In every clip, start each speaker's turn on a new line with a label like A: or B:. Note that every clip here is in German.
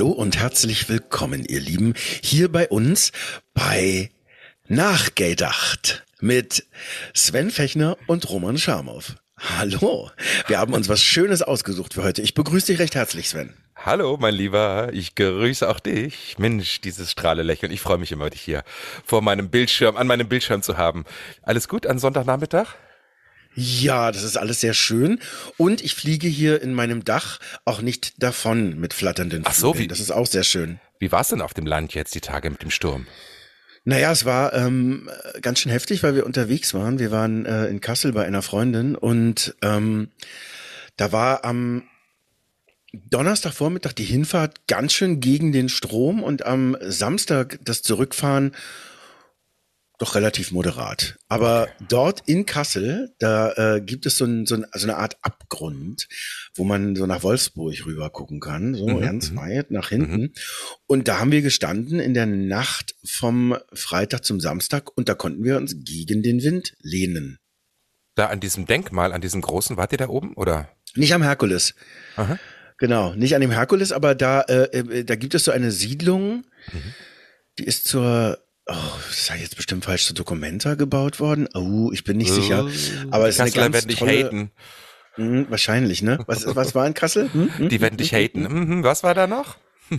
A: Hallo und herzlich willkommen, ihr Lieben, hier bei uns bei Nachgedacht mit Sven Fechner und Roman Schamow. Hallo, wir haben uns was Schönes ausgesucht für heute. Ich begrüße dich recht herzlich, Sven.
B: Hallo, mein Lieber, ich grüße auch dich. Mensch, dieses strahle Lächeln. Ich freue mich immer, dich hier vor meinem Bildschirm, an meinem Bildschirm zu haben. Alles gut an Sonntagnachmittag?
A: Ja, das ist alles sehr schön. Und ich fliege hier in meinem Dach auch nicht davon mit flatternden
B: Ach so,
A: Flügeln.
B: wie-
A: Das ist auch sehr schön.
B: Wie war's denn auf dem Land jetzt die Tage mit dem Sturm?
A: Naja, es war ähm, ganz schön heftig, weil wir unterwegs waren. Wir waren äh, in Kassel bei einer Freundin und ähm, da war am Donnerstagvormittag die Hinfahrt ganz schön gegen den Strom und am Samstag das Zurückfahren doch relativ moderat. Aber dort in Kassel, da äh, gibt es so, ein, so, ein, so eine Art Abgrund, wo man so nach Wolfsburg rüber gucken kann, so
B: Mhm,
A: ganz
B: mhm.
A: weit nach hinten. Und da haben wir gestanden in der Nacht vom Freitag zum Samstag und da konnten wir uns gegen den Wind lehnen.
B: Da an diesem Denkmal, an diesem großen, wart ihr da oben oder?
A: Nicht am Herkules.
B: Aha.
A: Genau, nicht an dem Herkules, aber da, äh, äh, da gibt es so eine Siedlung, die ist zur, oh, das sei jetzt bestimmt falsch, zur Documenta gebaut worden. Oh, ich bin nicht sicher. Aber es ist eine ganz
B: werden dich
A: tolle,
B: haten.
A: Hm, wahrscheinlich, ne? Was, was war in Kassel? Hm? Hm?
B: Die werden dich haten. Mhm, was war da noch?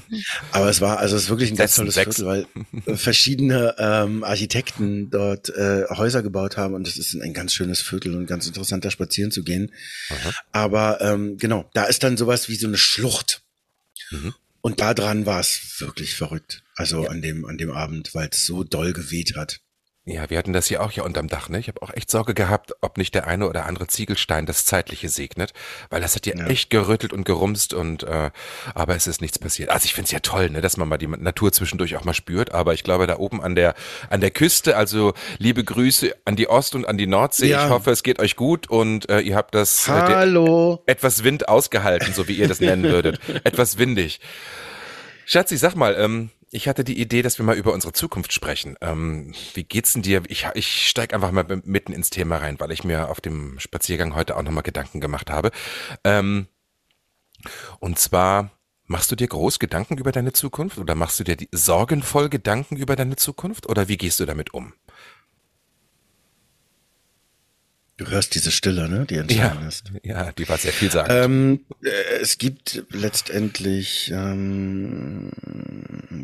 A: Aber es war, also es ist wirklich ein ganz tolles. Viertel, weil äh, verschiedene ähm, Architekten dort äh, Häuser gebaut haben und es ist ein ganz schönes Viertel und ganz interessant, da spazieren zu gehen. Aber ähm, genau, da ist dann sowas wie so eine Schlucht.
B: Mhm.
A: Und da dran war es wirklich verrückt. Also an dem, an dem Abend, weil es so doll geweht hat.
B: Ja, wir hatten das hier auch hier unterm Dach, ne? Ich habe auch echt Sorge gehabt, ob nicht der eine oder andere Ziegelstein das Zeitliche segnet, weil das hat hier
A: Ja.
B: echt gerüttelt und gerumst und äh, aber es ist nichts passiert. Also ich find's ja toll, ne, dass man mal die Natur zwischendurch auch mal spürt, aber ich glaube da oben an der an der Küste, also liebe Grüße an die Ost- und an die Nordsee.
A: Ja.
B: Ich hoffe, es geht euch gut und äh, ihr habt das äh,
A: Hallo.
B: etwas Wind ausgehalten, so wie ihr das nennen würdet. etwas windig. Schatzi, sag mal, ähm, ich hatte die Idee, dass wir mal über unsere Zukunft sprechen. Ähm, wie geht's denn dir? Ich, ich steig einfach mal mitten ins Thema rein, weil ich mir auf dem Spaziergang heute auch nochmal Gedanken gemacht habe. Ähm, und zwar, machst du dir groß Gedanken über deine Zukunft oder machst du dir die sorgenvoll Gedanken über deine Zukunft oder wie gehst du damit um?
A: Du hörst diese Stille, ne? Die entscheidend ist.
B: ja, die war sehr vielsagend.
A: Ähm, äh, es gibt letztendlich ähm,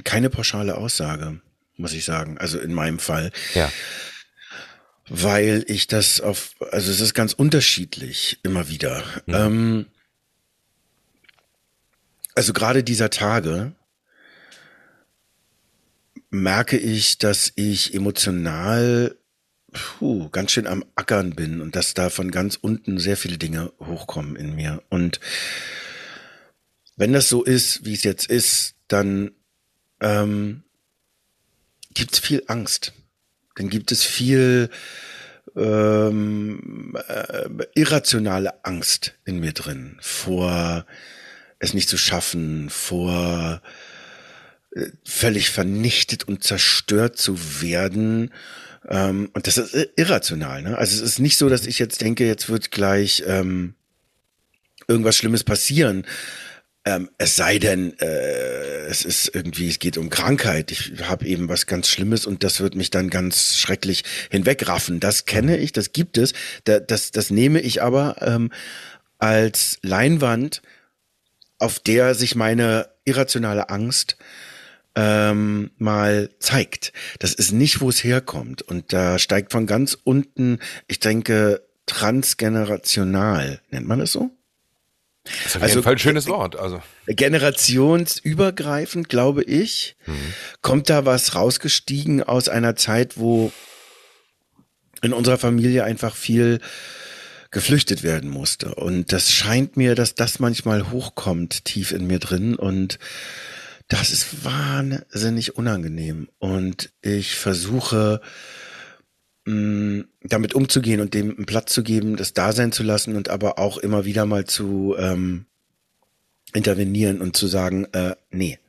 A: keine pauschale Aussage, muss ich sagen. Also in meinem Fall,
B: ja.
A: weil ich das auf, also es ist ganz unterschiedlich immer wieder. Ähm, also gerade dieser Tage merke ich, dass ich emotional puh, ganz schön am Ackern bin und dass da von ganz unten sehr viele Dinge hochkommen in mir. Und wenn das so ist, wie es jetzt ist, dann ähm, gibt es viel Angst. Dann gibt es viel ähm, äh, irrationale Angst in mir drin vor es nicht zu schaffen, vor äh, völlig vernichtet und zerstört zu werden. Ähm, und das ist irrational. Ne? Also es ist nicht so, dass ich jetzt denke, jetzt wird gleich ähm, irgendwas Schlimmes passieren. Ähm, es sei denn, äh, es ist irgendwie, es geht um Krankheit. Ich habe eben was ganz Schlimmes und das wird mich dann ganz schrecklich hinwegraffen. Das kenne ich, das gibt es. Da, das, das nehme ich aber ähm, als Leinwand, auf der sich meine irrationale Angst ähm, mal zeigt. Das ist nicht, wo es herkommt. Und da steigt von ganz unten, ich denke, transgenerational, nennt man das so?
B: Das ist auf
A: also-
B: jeden Fall ein schönes Wort. Also
A: generationsübergreifend, glaube ich, kommt da was rausgestiegen aus einer Zeit, wo in unserer Familie einfach viel geflüchtet werden musste. Und das scheint mir, dass das manchmal hochkommt, tief in mir drin. Und Das ist wahnsinnig unangenehm und ich versuche mh, damit umzugehen und dem einen Platz zu geben, das da sein zu lassen und aber auch immer wieder mal zu ähm, intervenieren und zu sagen, äh, nee,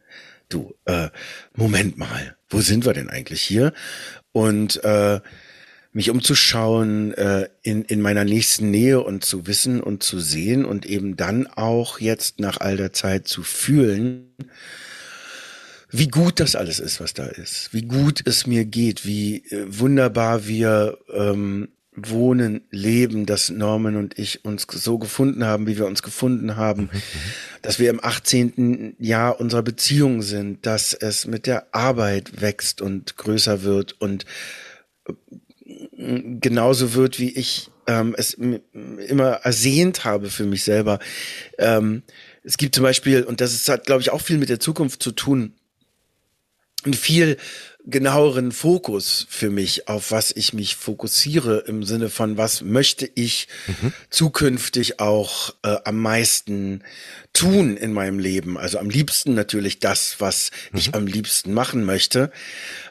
A: du, äh, Moment mal, wo sind wir denn eigentlich hier? Und äh, mich umzuschauen äh, in, in meiner nächsten Nähe und zu wissen und zu sehen und eben dann auch jetzt nach all der Zeit zu fühlen, wie gut das alles ist, was da ist, wie gut es mir geht, wie äh, wunderbar wir ähm, wohnen, leben, dass Norman und ich uns so gefunden haben, wie wir uns gefunden haben, mhm, mhm. dass wir im 18. Jahr unserer Beziehung sind, dass es mit der Arbeit wächst und größer wird und äh, genauso wird, wie ich ähm, es immer ersehnt habe für mich selber. Ähm, es gibt zum Beispiel, und das ist, hat, glaube ich, auch viel mit der Zukunft zu tun, einen viel genaueren Fokus für mich, auf was ich mich fokussiere im Sinne von, was möchte ich mhm. zukünftig auch äh, am meisten tun in meinem Leben. Also am liebsten natürlich das, was mhm. ich am liebsten machen möchte.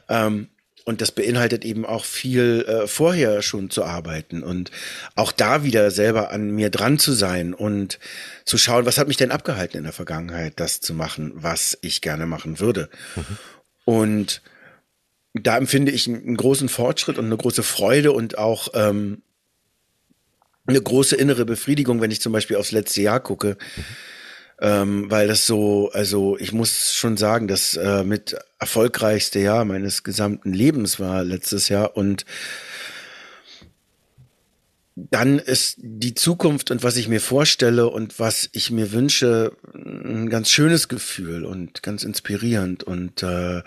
A: Ähm, und das beinhaltet eben auch viel äh, vorher schon zu arbeiten und auch da wieder selber an mir dran zu sein und zu schauen, was hat mich denn abgehalten in der Vergangenheit, das zu machen, was ich gerne machen würde. Mhm. Und da empfinde ich einen großen Fortschritt und eine große Freude und auch ähm, eine große innere Befriedigung, wenn ich zum Beispiel aufs letzte Jahr gucke. Ähm, weil das so, also ich muss schon sagen, das äh, mit erfolgreichste Jahr meines gesamten Lebens war letztes Jahr und dann ist die Zukunft und was ich mir vorstelle und was ich mir wünsche ein ganz schönes Gefühl und ganz inspirierend und äh,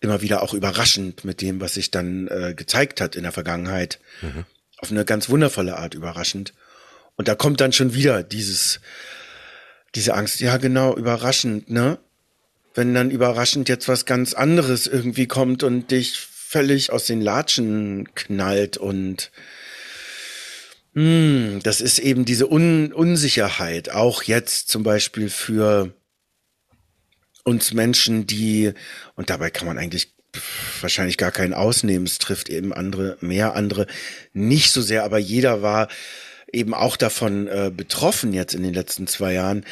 A: immer wieder auch überraschend mit dem, was sich dann äh, gezeigt hat in der Vergangenheit. Mhm. Auf eine ganz wundervolle Art überraschend. Und da kommt dann schon wieder dieses, diese Angst. Ja, genau, überraschend, ne? Wenn dann überraschend jetzt was ganz anderes irgendwie kommt und dich völlig aus den Latschen knallt und hm, das ist eben diese Un Unsicherheit, auch jetzt zum Beispiel für uns Menschen, die, und dabei kann man eigentlich wahrscheinlich gar keinen ausnehmen, es trifft eben andere, mehr andere nicht so sehr, aber jeder war eben auch davon äh, betroffen jetzt in den letzten zwei Jahren,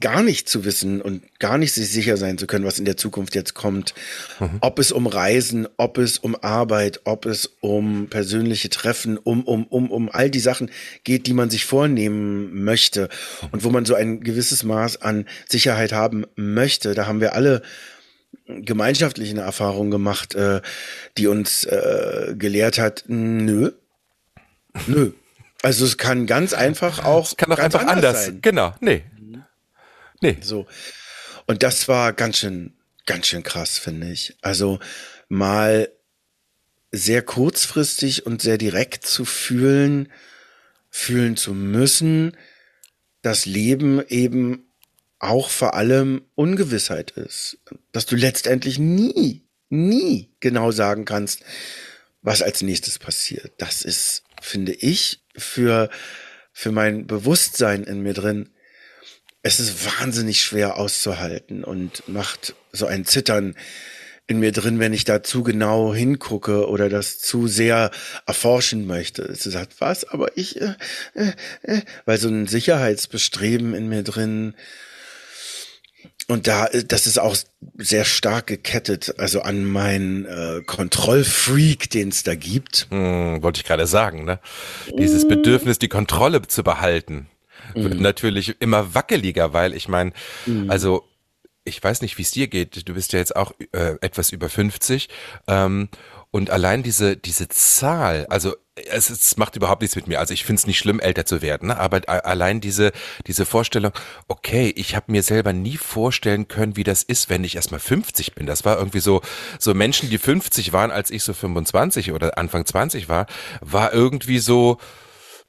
A: gar nicht zu wissen und gar nicht sich sicher sein zu können, was in der Zukunft jetzt kommt. Mhm. Ob es um Reisen, ob es um Arbeit, ob es um persönliche Treffen, um, um, um, um all die Sachen geht, die man sich vornehmen möchte und wo man so ein gewisses Maß an Sicherheit haben möchte. Da haben wir alle gemeinschaftlich eine Erfahrung gemacht, äh, die uns äh, gelehrt hat, nö, nö. Also es kann ganz einfach auch. Es
B: kann auch einfach anders, anders sein. Genau, nee.
A: Nee. So. Und das war ganz schön, ganz schön krass, finde ich. Also mal sehr kurzfristig und sehr direkt zu fühlen, fühlen zu müssen, dass Leben eben auch vor allem Ungewissheit ist. Dass du letztendlich nie, nie genau sagen kannst, was als nächstes passiert. Das ist, finde ich, für, für mein Bewusstsein in mir drin es ist wahnsinnig schwer auszuhalten und macht so ein Zittern in mir drin, wenn ich da zu genau hingucke oder das zu sehr erforschen möchte. Es sagt, was, aber ich, äh, äh, äh, weil so ein Sicherheitsbestreben in mir drin und da, das ist auch sehr stark gekettet, also an meinen äh, Kontrollfreak, den es da gibt.
B: Hm, wollte ich gerade sagen, ne? Dieses Bedürfnis, die Kontrolle zu behalten wird mhm. natürlich immer wackeliger, weil ich meine, mhm. also ich weiß nicht, wie es dir geht. Du bist ja jetzt auch äh, etwas über 50. Ähm, und allein diese, diese Zahl, also es, es macht überhaupt nichts mit mir. Also ich finde es nicht schlimm, älter zu werden, ne? aber allein diese, diese Vorstellung, okay, ich habe mir selber nie vorstellen können, wie das ist, wenn ich erstmal 50 bin. Das war irgendwie so, so Menschen, die 50 waren, als ich so 25 oder Anfang 20 war, war irgendwie so,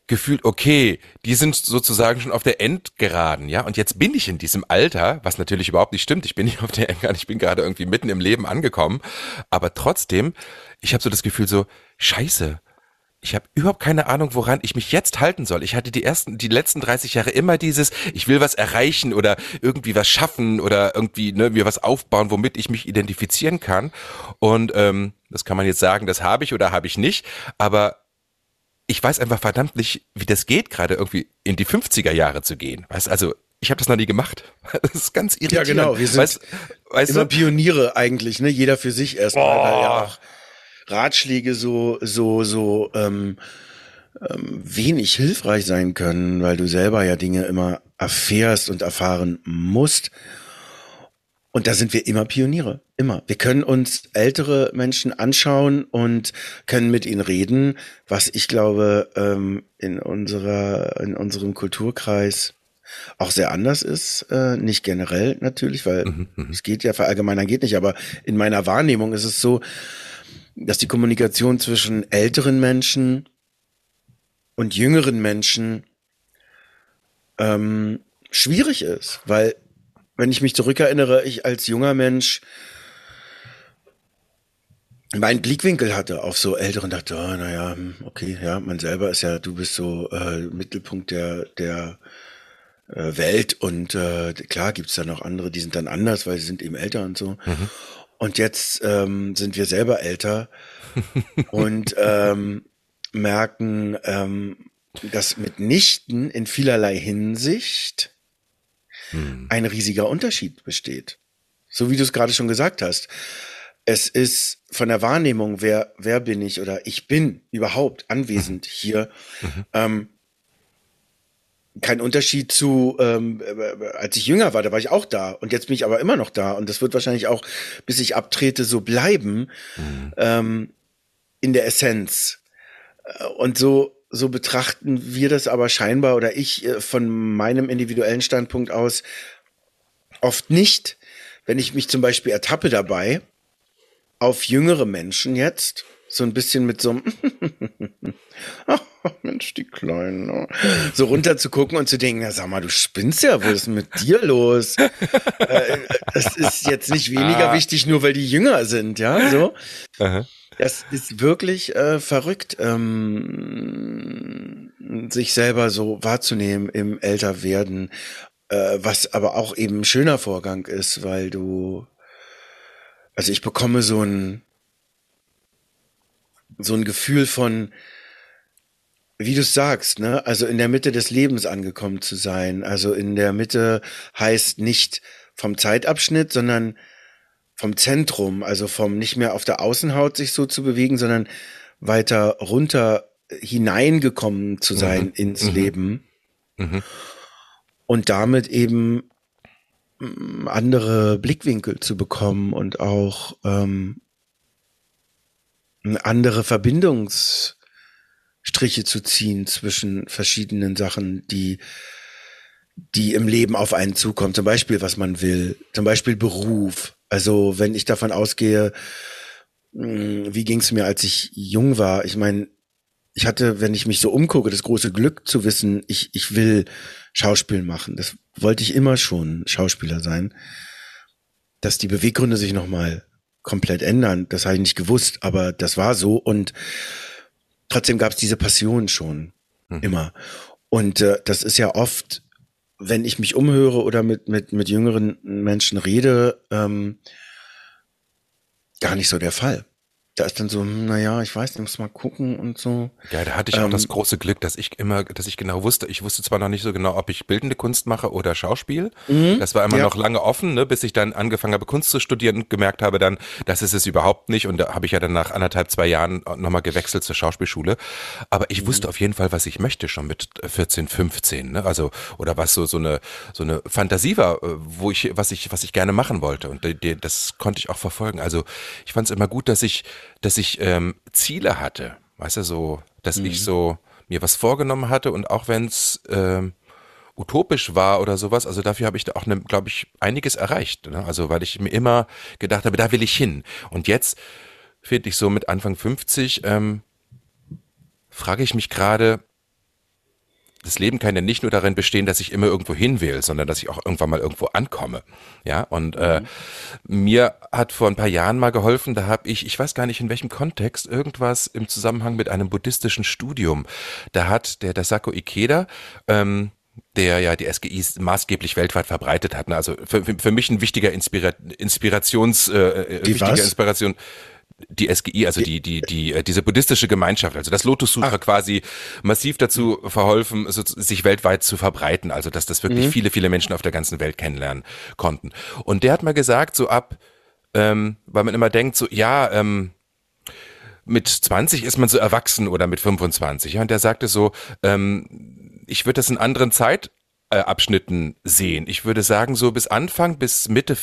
B: gefühlt, okay, die sind sozusagen schon auf der Endgeraden, ja, und jetzt bin ich in diesem Alter, was natürlich überhaupt nicht stimmt, ich bin nicht auf der Endgeraden, ich bin gerade irgendwie mitten im Leben angekommen, aber trotzdem, ich habe so das Gefühl so, scheiße, ich habe überhaupt keine Ahnung, woran ich mich jetzt halten soll. Ich hatte die ersten, die letzten 30 Jahre immer dieses, ich will was erreichen oder irgendwie was schaffen oder irgendwie ne, mir was aufbauen, womit ich mich identifizieren kann. Und ähm, das kann man jetzt sagen, das habe ich oder habe ich nicht. Aber ich weiß einfach verdammt nicht, wie das geht, gerade irgendwie in die 50er Jahre zu gehen. Weißt also ich habe das noch nie gemacht. Das ist ganz irritierend.
A: Ja, genau. Wir sind weißt, weißt immer du? Pioniere eigentlich, ne? Jeder für sich erstmal, weil ja auch Ratschläge so, so, so ähm, ähm, wenig hilfreich sein können, weil du selber ja Dinge immer erfährst und erfahren musst. Und da sind wir immer Pioniere, immer. Wir können uns ältere Menschen anschauen und können mit ihnen reden, was ich glaube ähm, in unserer in unserem Kulturkreis auch sehr anders ist, äh, nicht generell natürlich, weil mhm, mhm. es geht ja verallgemeinern geht nicht, aber in meiner Wahrnehmung ist es so, dass die Kommunikation zwischen älteren Menschen und jüngeren Menschen ähm, schwierig ist, weil wenn ich mich zurückerinnere, ich als junger Mensch meinen Blickwinkel hatte auf so Älteren, dachte, oh, naja, hm, okay, ja, man selber ist ja, du bist so äh, Mittelpunkt der, der äh, Welt und äh, klar gibt's da noch andere, die sind dann anders, weil sie sind eben älter und so. Mhm. Und jetzt ähm, sind wir selber älter und ähm, merken, ähm, dass mitnichten in vielerlei Hinsicht hm. ein riesiger Unterschied besteht. So wie du es gerade schon gesagt hast. Es ist von der Wahrnehmung, wer, wer bin ich oder ich bin überhaupt anwesend mhm. hier, mhm. ähm, kein Unterschied zu, ähm, äh, als ich jünger war, da war ich auch da und jetzt bin ich aber immer noch da und das wird wahrscheinlich auch, bis ich abtrete, so bleiben mhm. ähm, in der Essenz. Äh, und so, so betrachten wir das aber scheinbar oder ich äh, von meinem individuellen Standpunkt aus oft nicht, wenn ich mich zum Beispiel ertappe dabei, auf jüngere Menschen jetzt, so ein bisschen mit so einem Mensch, die Kleinen, ne? so runter zu gucken und zu denken, na, sag mal, du spinnst ja, was ist mit dir los? äh, das ist jetzt nicht weniger ah. wichtig, nur weil die jünger sind, ja, so. Aha. Das ist wirklich äh, verrückt, ähm, sich selber so wahrzunehmen im Älterwerden, äh, was aber auch eben ein schöner Vorgang ist, weil du, also ich bekomme so ein, so ein Gefühl von, wie du sagst, ne, also in der Mitte des Lebens angekommen zu sein. Also in der Mitte heißt nicht vom Zeitabschnitt, sondern vom Zentrum, also vom nicht mehr auf der Außenhaut sich so zu bewegen, sondern weiter runter hineingekommen zu sein mhm. ins mhm. Leben. Mhm. Und damit eben mm, andere Blickwinkel zu bekommen und auch ähm, andere Verbindungs Striche zu ziehen zwischen verschiedenen Sachen, die, die im Leben auf einen zukommen. Zum Beispiel, was man will. Zum Beispiel Beruf. Also, wenn ich davon ausgehe, hm, wie ging es mir, als ich jung war? Ich meine, ich hatte, wenn ich mich so umgucke, das große Glück zu wissen, ich, ich will Schauspiel machen. Das wollte ich immer schon, Schauspieler sein. Dass die Beweggründe sich nochmal komplett ändern, das habe ich nicht gewusst, aber das war so. Und trotzdem gab es diese Passion schon mhm. immer. Und äh, das ist ja oft, wenn ich mich umhöre oder mit, mit, mit jüngeren Menschen rede, ähm, gar nicht so der Fall da ist dann so, hm, naja, ich weiß, ich muss mal gucken und so.
B: Ja, da hatte ich ähm, auch das große Glück, dass ich immer, dass ich genau wusste, ich wusste zwar noch nicht so genau, ob ich bildende Kunst mache oder Schauspiel. Mhm, das war immer ja. noch lange offen, ne, bis ich dann angefangen habe, Kunst zu studieren und gemerkt habe dann, das ist es überhaupt nicht. Und da habe ich ja dann nach anderthalb, zwei Jahren nochmal gewechselt zur Schauspielschule. Aber ich mhm. wusste auf jeden Fall, was ich möchte, schon mit 14, 15, ne? Also, oder was so, so eine, so eine Fantasie war, äh, wo ich, was ich, was ich gerne machen wollte. Und die, die, das konnte ich auch verfolgen. Also, ich fand es immer gut, dass ich, dass ich ähm, Ziele hatte. Weißt du, so, dass mhm. ich so mir was vorgenommen hatte und auch wenn es ähm, utopisch war oder sowas, also dafür habe ich da auch, ne, glaube ich, einiges erreicht. Ne? Also weil ich mir immer gedacht habe, da will ich hin. Und jetzt finde ich so mit Anfang 50, ähm, frage ich mich gerade, das Leben kann ja nicht nur darin bestehen, dass ich immer irgendwo hin will, sondern dass ich auch irgendwann mal irgendwo ankomme. Ja, und äh, mir hat vor ein paar Jahren mal geholfen, da habe ich, ich weiß gar nicht in welchem Kontext, irgendwas im Zusammenhang mit einem buddhistischen Studium. Da hat der Dasako Ikeda ähm, der ja die SGIs maßgeblich weltweit verbreitet hat. Ne? Also für, für mich ein wichtiger Inspira Inspirations, äh, äh
A: Die
B: wichtiger
A: was?
B: Inspiration. Die SGI, also die, die, die, äh, diese buddhistische Gemeinschaft, also das Lotus Sutra quasi massiv dazu verholfen, so, sich weltweit zu verbreiten, also dass das wirklich viele, viele Menschen auf der ganzen Welt kennenlernen konnten. Und der hat mal gesagt, so ab, ähm, weil man immer denkt, so, ja, ähm, mit 20 ist man so erwachsen oder mit 25. Ja, und der sagte so, ähm, ich würde das in anderen Zeitabschnitten sehen. Ich würde sagen, so bis Anfang, bis Mitte,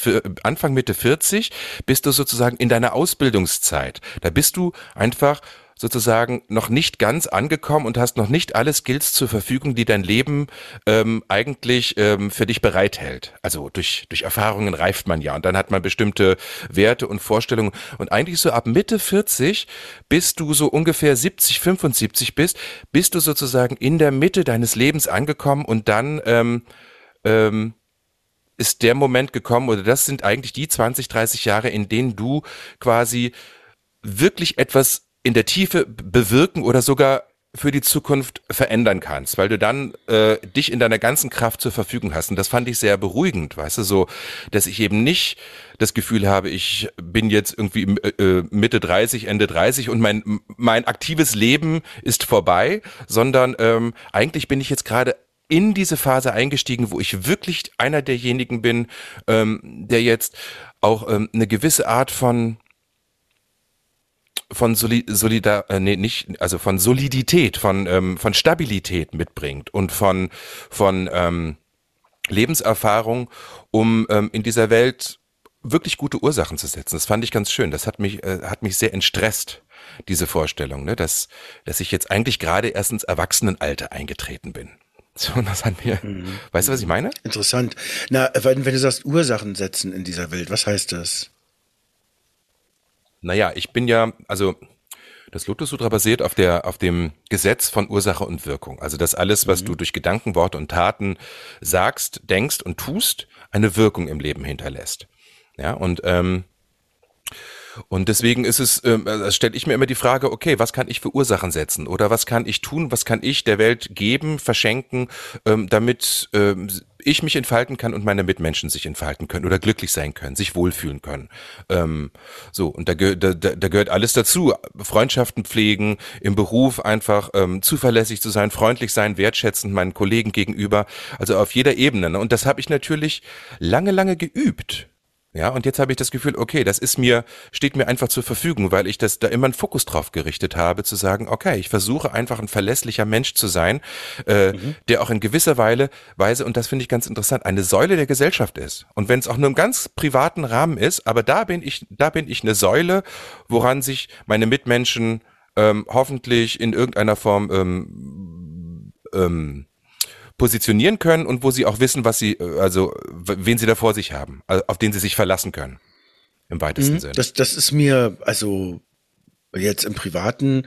B: Anfang, Mitte 40 bist du sozusagen in deiner Ausbildungszeit. Da bist du einfach sozusagen noch nicht ganz angekommen und hast noch nicht alle Skills zur Verfügung, die dein Leben ähm, eigentlich ähm, für dich bereithält. Also durch, durch Erfahrungen reift man ja und dann hat man bestimmte Werte und Vorstellungen. Und eigentlich so ab Mitte 40, bis du so ungefähr 70, 75 bist, bist du sozusagen in der Mitte deines Lebens angekommen und dann ähm, ähm, ist der Moment gekommen, oder das sind eigentlich die 20, 30 Jahre, in denen du quasi wirklich etwas in der Tiefe bewirken oder sogar für die Zukunft verändern kannst, weil du dann äh, dich in deiner ganzen Kraft zur Verfügung hast. Und das fand ich sehr beruhigend, weißt du, so, dass ich eben nicht das Gefühl habe, ich bin jetzt irgendwie äh, Mitte 30, Ende 30 und mein, mein aktives Leben ist vorbei, sondern ähm, eigentlich bin ich jetzt gerade in diese Phase eingestiegen, wo ich wirklich einer derjenigen bin, ähm, der jetzt auch ähm, eine gewisse Art von von Soli Solidar, äh, nee, nicht, also von Solidität, von, ähm, von Stabilität mitbringt und von, von ähm, Lebenserfahrung, um ähm, in dieser Welt wirklich gute Ursachen zu setzen. Das fand ich ganz schön. Das hat mich, äh, hat mich sehr entstresst, diese Vorstellung, ne? dass, dass ich jetzt eigentlich gerade erst ins Erwachsenenalter eingetreten bin. So, das hat mir, weißt du, was ich meine?
A: Interessant. Na, wenn, wenn du sagst Ursachen setzen in dieser Welt, was heißt das?
B: Naja, ich bin ja, also das Lotus Sutra basiert auf der, auf dem Gesetz von Ursache und Wirkung. Also, dass alles, was du durch Gedanken, Worte und Taten sagst, denkst und tust, eine Wirkung im Leben hinterlässt. Ja, und, ähm, und deswegen ist es, äh, stelle ich mir immer die Frage, okay, was kann ich für Ursachen setzen? Oder was kann ich tun, was kann ich der Welt geben, verschenken, ähm, damit ähm, ich mich entfalten kann und meine Mitmenschen sich entfalten können oder glücklich sein können, sich wohlfühlen können. Ähm, so, und da, da, da gehört alles dazu. Freundschaften pflegen, im Beruf einfach ähm, zuverlässig zu sein, freundlich sein, wertschätzend meinen Kollegen gegenüber, also auf jeder Ebene. Ne? Und das habe ich natürlich lange, lange geübt. Ja, und jetzt habe ich das Gefühl, okay, das ist mir, steht mir einfach zur Verfügung, weil ich das da immer einen Fokus drauf gerichtet habe, zu sagen, okay, ich versuche einfach ein verlässlicher Mensch zu sein, äh, der auch in gewisser Weile, Weise, und das finde ich ganz interessant, eine Säule der Gesellschaft ist. Und wenn es auch nur im ganz privaten Rahmen ist, aber da bin ich, da bin ich eine Säule, woran sich meine Mitmenschen ähm, hoffentlich in irgendeiner Form ähm, ähm, positionieren können und wo sie auch wissen, was sie, äh, also wen sie da vor sich haben, also auf den sie sich verlassen können. Im weitesten Sinne.
A: Das, das ist mir, also jetzt im Privaten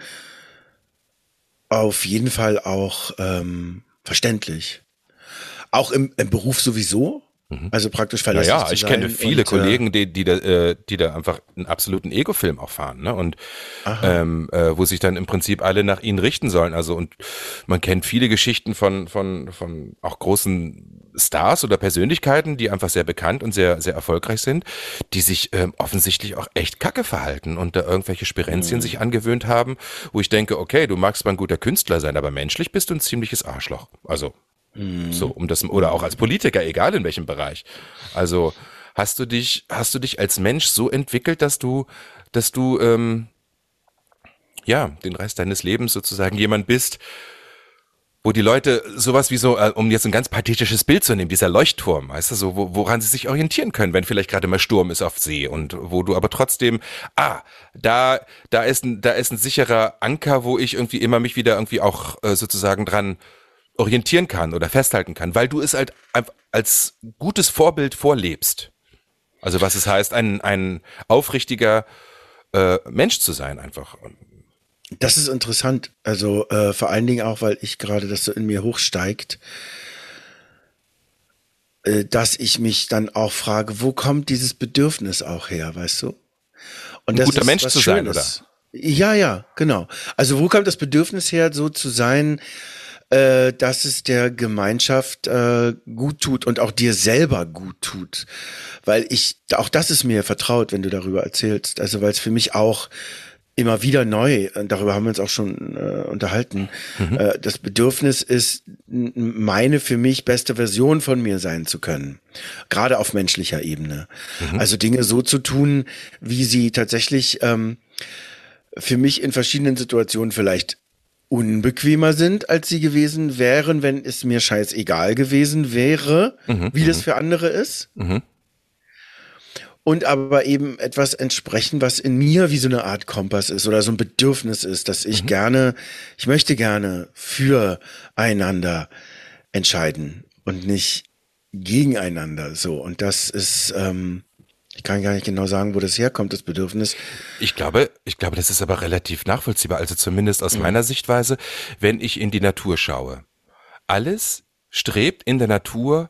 A: auf jeden Fall auch ähm, verständlich. Auch im, im Beruf sowieso. Also praktisch
B: Ja,
A: verlässlich
B: ja,
A: zu
B: ich kenne viele
A: und, äh,
B: Kollegen, die, die, da, äh, die da einfach einen absoluten Ego-Film auch fahren, ne? Und ähm, äh, wo sich dann im Prinzip alle nach ihnen richten sollen. Also und man kennt viele Geschichten von, von, von auch großen Stars oder Persönlichkeiten, die einfach sehr bekannt und sehr, sehr erfolgreich sind, die sich ähm, offensichtlich auch echt kacke verhalten und da irgendwelche Spirenzien sich angewöhnt haben, wo ich denke, okay, du magst zwar ein guter Künstler sein, aber menschlich bist du ein ziemliches Arschloch. Also so, um das, oder auch als Politiker, egal in welchem Bereich. Also, hast du dich, hast du dich als Mensch so entwickelt, dass du, dass du, ähm, ja, den Rest deines Lebens sozusagen jemand bist, wo die Leute sowas wie so, äh, um jetzt ein ganz pathetisches Bild zu nehmen, dieser Leuchtturm, weißt du, so, wo, woran sie sich orientieren können, wenn vielleicht gerade mal Sturm ist auf See und wo du aber trotzdem, ah, da, da ist ein, da ist ein sicherer Anker, wo ich irgendwie immer mich wieder irgendwie auch äh, sozusagen dran orientieren kann oder festhalten kann, weil du es halt als gutes Vorbild vorlebst. Also was es heißt, ein, ein aufrichtiger äh, Mensch zu sein einfach.
A: Das ist interessant. Also äh, vor allen Dingen auch, weil ich gerade das so in mir hochsteigt, äh, dass ich mich dann auch frage, wo kommt dieses Bedürfnis auch her, weißt du?
B: Und Ein guter Mensch zu sein, oder?
A: Ja, ja, genau. Also wo kommt das Bedürfnis her, so zu sein, äh, dass es der Gemeinschaft äh, gut tut und auch dir selber gut tut? Weil ich, auch das ist mir vertraut, wenn du darüber erzählst. Also weil es für mich auch immer wieder neu, darüber haben wir uns auch schon äh, unterhalten, mhm. äh, das Bedürfnis ist, meine für mich beste Version von mir sein zu können. Gerade auf menschlicher Ebene. Mhm. Also Dinge so zu tun, wie sie tatsächlich ähm, für mich in verschiedenen Situationen vielleicht unbequemer sind, als sie gewesen wären, wenn es mir scheißegal gewesen wäre, mhm. wie das mhm. für andere ist. Mhm und aber eben etwas entsprechen, was in mir wie so eine Art Kompass ist oder so ein Bedürfnis ist, dass ich mhm. gerne, ich möchte gerne füreinander entscheiden und nicht gegeneinander so. Und das ist, ähm, ich kann gar nicht genau sagen, wo das herkommt, das Bedürfnis.
B: Ich glaube, ich glaube, das ist aber relativ nachvollziehbar. Also zumindest aus mhm. meiner Sichtweise, wenn ich in die Natur schaue. Alles strebt in der Natur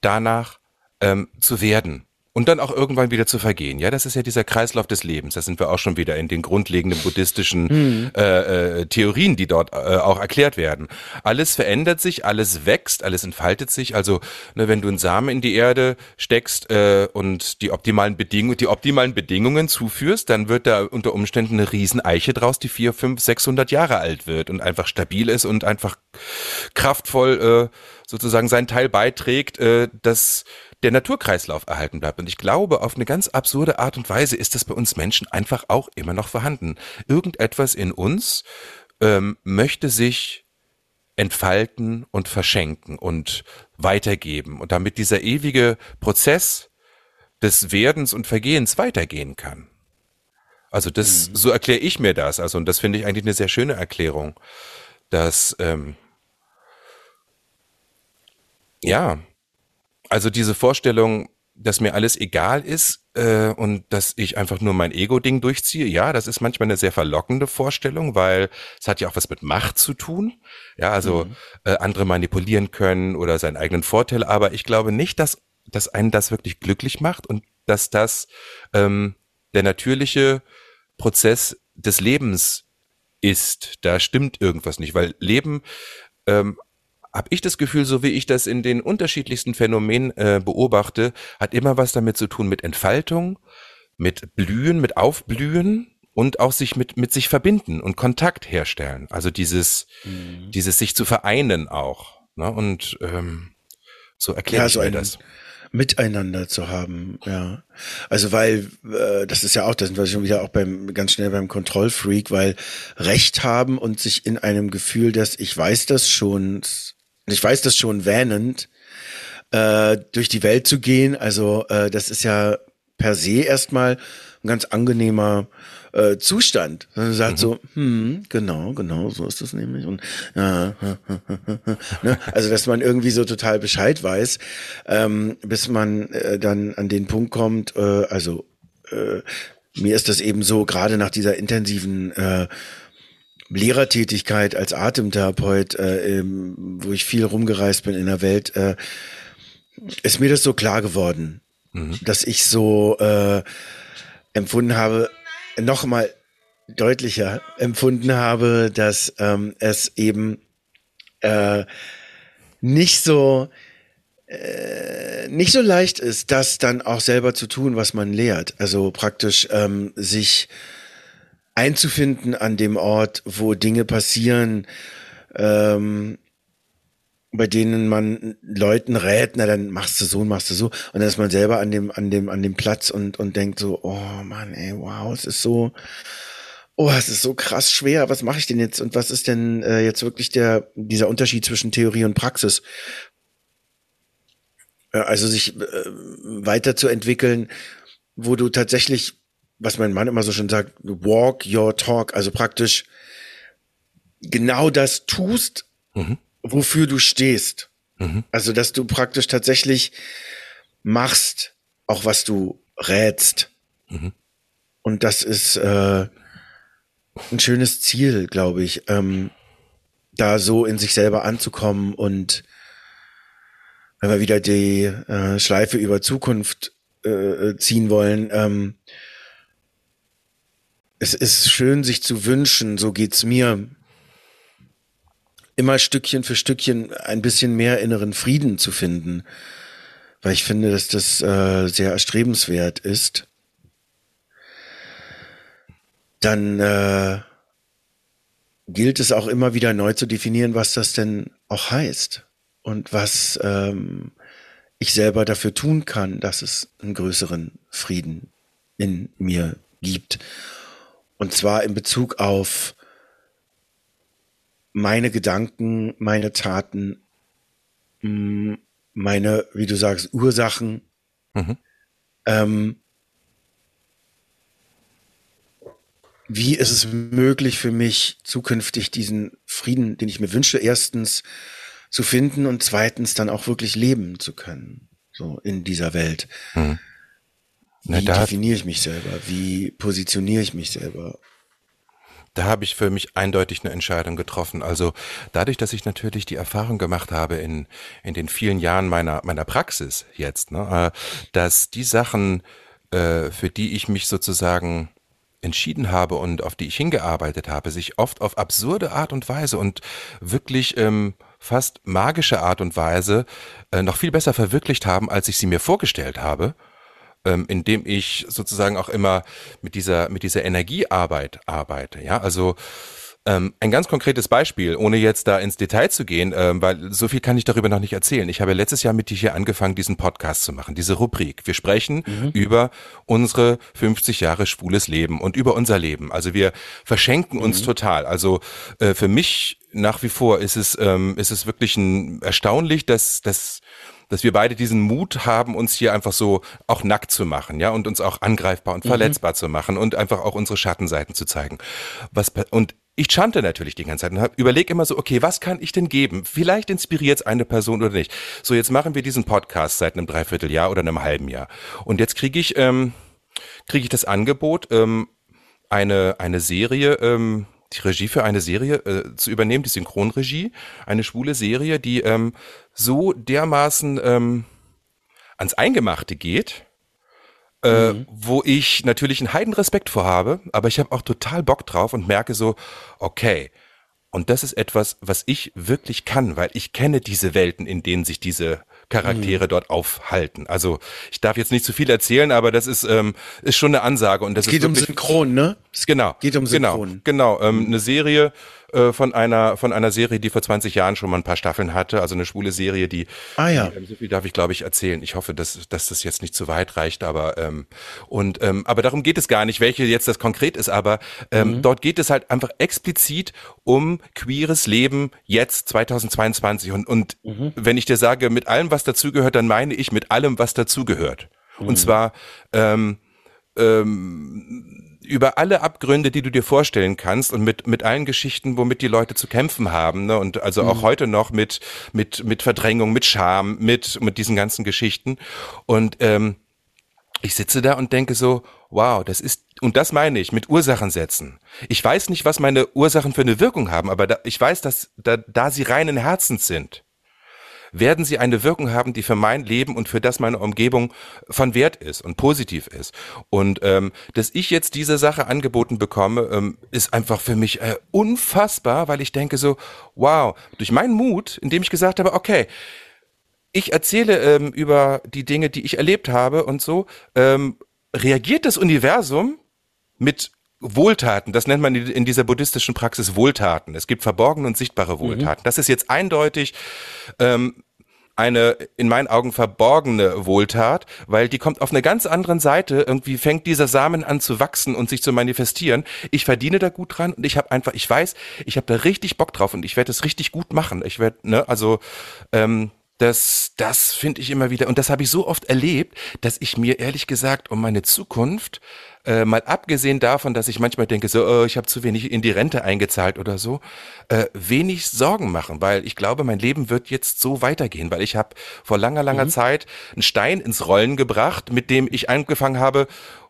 B: danach ähm, zu werden und dann auch irgendwann wieder zu vergehen. Ja, das ist ja dieser Kreislauf des Lebens. Da sind wir auch schon wieder in den grundlegenden buddhistischen mhm. äh, äh, Theorien, die dort äh, auch erklärt werden. Alles verändert sich, alles wächst, alles entfaltet sich. Also ne, wenn du einen Samen in die Erde steckst äh, und die optimalen Bedingungen, die optimalen Bedingungen zuführst, dann wird da unter Umständen eine Rieseneiche draus, die vier, fünf, sechshundert Jahre alt wird und einfach stabil ist und einfach kraftvoll äh, sozusagen seinen Teil beiträgt, äh, dass der Naturkreislauf erhalten bleibt. Und ich glaube, auf eine ganz absurde Art und Weise ist das bei uns Menschen einfach auch immer noch vorhanden. Irgendetwas in uns ähm, möchte sich entfalten und verschenken und weitergeben und damit dieser ewige Prozess des Werdens und Vergehens weitergehen kann. Also das, mhm. so erkläre ich mir das. Also und das finde ich eigentlich eine sehr schöne Erklärung, dass ähm, ja, also diese Vorstellung, dass mir alles egal ist äh, und dass ich einfach nur mein Ego-Ding durchziehe, ja, das ist manchmal eine sehr verlockende Vorstellung, weil es hat ja auch was mit Macht zu tun. Ja, also mhm. äh, andere manipulieren können oder seinen eigenen Vorteil, aber ich glaube nicht, dass, dass einen das wirklich glücklich macht und dass das ähm, der natürliche Prozess des Lebens ist. Da stimmt irgendwas nicht, weil Leben ähm, habe ich das Gefühl, so wie ich das in den unterschiedlichsten Phänomenen äh, beobachte, hat immer was damit zu tun mit Entfaltung, mit Blühen, mit Aufblühen und auch sich mit, mit sich verbinden und Kontakt herstellen. Also dieses, mhm. dieses sich zu vereinen auch. Ne? Und ähm, so erkläre ja, ich so mir das.
A: Miteinander zu haben, ja. Also weil, äh, das ist ja auch, da sind wir schon wieder auch beim ganz schnell beim Kontrollfreak, weil Recht haben und sich in einem Gefühl, dass ich weiß das schon, ich weiß das schon wähnend, äh, durch die Welt zu gehen. Also äh, das ist ja per se erstmal ein ganz angenehmer äh, Zustand. Man sagt mhm. so, hm, genau, genau, so ist das nämlich. Und ja, ne? also dass man irgendwie so total Bescheid weiß, ähm, bis man äh, dann an den Punkt kommt, äh, also äh, mir ist das eben so, gerade nach dieser intensiven äh, Lehrertätigkeit als Atemtherapeut, äh, wo ich viel rumgereist bin in der Welt, äh, ist mir das so klar geworden, mhm. dass ich so äh, empfunden habe, noch mal deutlicher empfunden habe, dass ähm, es eben äh, nicht so äh, nicht so leicht ist, das dann auch selber zu tun, was man lehrt. Also praktisch ähm, sich einzufinden an dem Ort, wo Dinge passieren, ähm, bei denen man Leuten rät, na dann machst du so und machst du so. Und dann ist man selber an dem, an dem, an dem Platz und, und denkt so, oh Mann, ey, wow, es ist so, oh, es ist so krass schwer, was mache ich denn jetzt? Und was ist denn äh, jetzt wirklich der, dieser Unterschied zwischen Theorie und Praxis? Also sich äh, weiterzuentwickeln, wo du tatsächlich was mein Mann immer so schön sagt, walk your talk, also praktisch genau das tust, mhm. wofür du stehst. Mhm. Also, dass du praktisch tatsächlich machst, auch was du rätst. Mhm. Und das ist, äh, ein schönes Ziel, glaube ich, ähm, da so in sich selber anzukommen und wenn wir wieder die äh, Schleife über Zukunft äh, ziehen wollen, ähm, es ist schön, sich zu wünschen, so geht's mir, immer Stückchen für Stückchen ein bisschen mehr inneren Frieden zu finden, weil ich finde, dass das äh, sehr erstrebenswert ist. Dann äh, gilt es auch immer wieder neu zu definieren, was das denn auch heißt und was ähm, ich selber dafür tun kann, dass es einen größeren Frieden in mir gibt. Und zwar in Bezug auf meine Gedanken, meine Taten, mm, meine, wie du sagst, Ursachen. Mhm. Ähm, wie ist es möglich für mich, zukünftig diesen Frieden, den ich mir wünsche, erstens zu finden und zweitens dann auch wirklich leben zu können, so in dieser Welt. Mhm. Wie Na, definiere ich mich selber? Wie positioniere ich mich selber?
B: Da habe ich für mich eindeutig eine Entscheidung getroffen. Also dadurch, dass ich natürlich die Erfahrung gemacht habe in, in den vielen Jahren meiner, meiner Praxis jetzt, ne, äh, dass die Sachen, äh, für die ich mich sozusagen entschieden habe und auf die ich hingearbeitet habe, sich oft auf absurde Art und Weise und wirklich ähm, fast magische Art und Weise äh, noch viel besser verwirklicht haben, als ich sie mir vorgestellt habe ähm, indem ich sozusagen auch immer mit dieser, mit dieser Energiearbeit arbeite. Ja, also ähm, ein ganz konkretes Beispiel, ohne jetzt da ins Detail zu gehen, ähm, weil so viel kann ich darüber noch nicht erzählen. Ich habe letztes Jahr mit dir hier angefangen, diesen Podcast zu machen, diese Rubrik. Wir sprechen mhm. über unsere 50 Jahre schwules Leben und über unser Leben. Also wir verschenken uns mhm. total. Also äh, für mich nach wie vor ist es, ähm, ist es wirklich ein, erstaunlich, dass, dass dass wir beide diesen Mut haben, uns hier einfach so auch nackt zu machen, ja, und uns auch angreifbar und mhm. verletzbar zu machen und einfach auch unsere Schattenseiten zu zeigen. Was, und ich chante natürlich die ganze Zeit und überlege immer so, okay, was kann ich denn geben? Vielleicht inspiriert es eine Person oder nicht. So, jetzt machen wir diesen Podcast seit einem Dreivierteljahr oder einem halben Jahr. Und jetzt kriege ich, ähm, kriege ich das Angebot, ähm, eine, eine Serie ähm, die Regie für eine Serie äh, zu übernehmen, die Synchronregie, eine schwule Serie, die ähm, so dermaßen ähm, ans Eingemachte geht, äh, mhm. wo ich natürlich einen Heidenrespekt vor habe, aber ich habe auch total Bock drauf und merke so, okay, und das ist etwas, was ich wirklich kann, weil ich kenne diese Welten, in denen sich diese Charaktere mhm. dort aufhalten. Also ich darf jetzt nicht zu viel erzählen, aber das ist, ähm, ist schon eine Ansage. Und das
A: es geht um Synchron, ne?
B: Genau. Geht um genau, Synchron. Genau, genau. Ähm, eine Serie, äh, von einer von einer Serie, die vor 20 Jahren schon mal ein paar Staffeln hatte, also eine schwule Serie, die,
A: ah, ja.
B: Die, ähm, so viel darf ich glaube ich erzählen. Ich hoffe, dass dass das jetzt nicht zu weit reicht, aber ähm, und ähm, aber darum geht es gar nicht, welche jetzt das konkret ist, aber ähm, mhm. dort geht es halt einfach explizit um queeres Leben jetzt 2022 und und mhm. wenn ich dir sage mit allem was dazugehört, dann meine ich mit allem was dazugehört. Mhm. Und zwar ähm, ähm, über alle Abgründe, die du dir vorstellen kannst und mit, mit allen Geschichten, womit die Leute zu kämpfen haben. Ne? Und also auch mhm. heute noch mit, mit, mit Verdrängung, mit Scham, mit, mit diesen ganzen Geschichten. Und ähm, ich sitze da und denke so, wow, das ist, und das meine ich, mit Ursachen setzen. Ich weiß nicht, was meine Ursachen für eine Wirkung haben, aber da, ich weiß, dass da, da sie reinen Herzens sind werden sie eine Wirkung haben, die für mein Leben und für das meine Umgebung von Wert ist und positiv ist. Und ähm, dass ich jetzt diese Sache angeboten bekomme, ähm, ist einfach für mich äh, unfassbar, weil ich denke so, wow, durch meinen Mut, indem ich gesagt habe, okay, ich erzähle ähm, über die Dinge, die ich erlebt habe und so, ähm, reagiert das Universum mit Wohltaten, das nennt man in dieser buddhistischen Praxis Wohltaten. Es gibt verborgene und sichtbare mhm. Wohltaten. Mhm. Das ist jetzt eindeutig ähm, eine in meinen Augen verborgene Wohltat, weil die kommt auf einer ganz anderen Seite. Irgendwie fängt dieser Samen an zu wachsen und sich zu manifestieren. Ich verdiene da gut dran und ich habe einfach, ich weiß, ich habe da richtig Bock drauf und ich werde es richtig gut machen. Ich werde, ne, also ähm, das, das finde ich immer wieder und das habe ich so oft erlebt, dass ich mir ehrlich gesagt um meine Zukunft äh, mal abgesehen davon, dass ich manchmal denke, so, oh, ich habe zu wenig in die Rente eingezahlt oder so, äh, wenig Sorgen machen, weil ich glaube, mein Leben wird jetzt so weitergehen, weil ich habe vor langer, langer mhm. Zeit einen Stein ins Rollen gebracht, mit dem ich angefangen habe,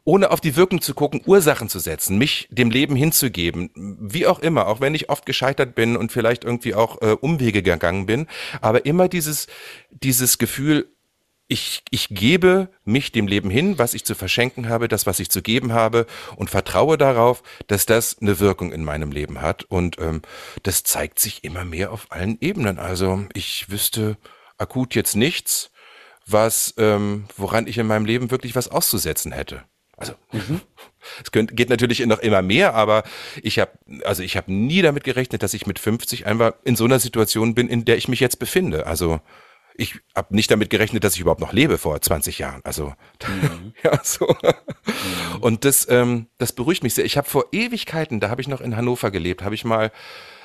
B: ohne auf die Wirkung zu gucken, Ursachen zu setzen, mich dem Leben hinzugeben, wie auch immer, auch wenn ich oft gescheitert bin und vielleicht irgendwie auch äh, Umwege gegangen bin, aber immer dieses, dieses Gefühl, ich, ich gebe mich dem Leben hin, was ich zu verschenken habe, das, was ich zu geben habe und vertraue darauf, dass das eine Wirkung in meinem Leben hat. Und ähm, das zeigt sich immer mehr auf allen Ebenen. Also ich wüsste akut jetzt nichts, was, ähm, woran ich in meinem Leben wirklich was auszusetzen hätte. Also mhm. es könnt, geht natürlich noch immer mehr, aber ich habe also ich habe nie damit gerechnet, dass ich mit 50 einfach in so einer Situation bin, in der ich mich jetzt befinde. Also ich habe nicht damit gerechnet, dass ich überhaupt noch lebe vor 20 Jahren. Also mhm. ja so. Mhm. Und das ähm, das beruhigt mich sehr. Ich habe vor Ewigkeiten, da habe ich noch in Hannover gelebt, habe ich mal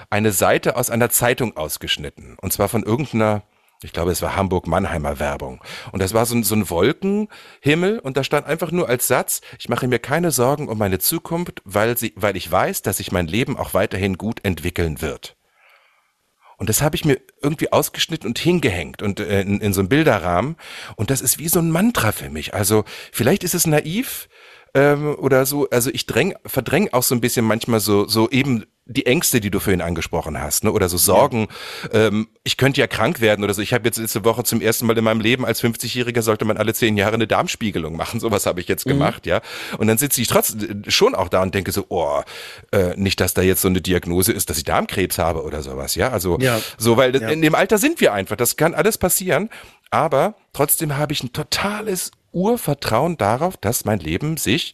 B: eine Seite aus einer Zeitung ausgeschnitten und zwar von irgendeiner ich glaube, es war Hamburg-Mannheimer Werbung. Und das war so ein, so ein Wolkenhimmel und da stand einfach nur als Satz, ich mache mir keine Sorgen um meine Zukunft, weil, sie, weil ich weiß, dass sich mein Leben auch weiterhin gut entwickeln wird. Und das habe ich mir irgendwie ausgeschnitten und hingehängt und äh, in, in so einem Bilderrahmen. Und das ist wie so ein Mantra für mich. Also vielleicht ist es naiv, ähm, oder so. Also ich dräng, verdräng auch so ein bisschen manchmal so, so eben die Ängste, die du vorhin angesprochen hast, ne? oder so Sorgen, ja. ähm, ich könnte ja krank werden oder so. Ich habe jetzt letzte Woche zum ersten Mal in meinem Leben als 50-Jähriger sollte man alle zehn Jahre eine Darmspiegelung machen. Sowas habe ich jetzt mhm. gemacht, ja. Und dann sitze ich trotzdem schon auch da und denke so, oh, äh, nicht, dass da jetzt so eine Diagnose ist, dass ich Darmkrebs habe oder sowas, ja. Also ja. so, weil ja. in dem Alter sind wir einfach. Das kann alles passieren. Aber trotzdem habe ich ein totales Urvertrauen darauf, dass mein Leben sich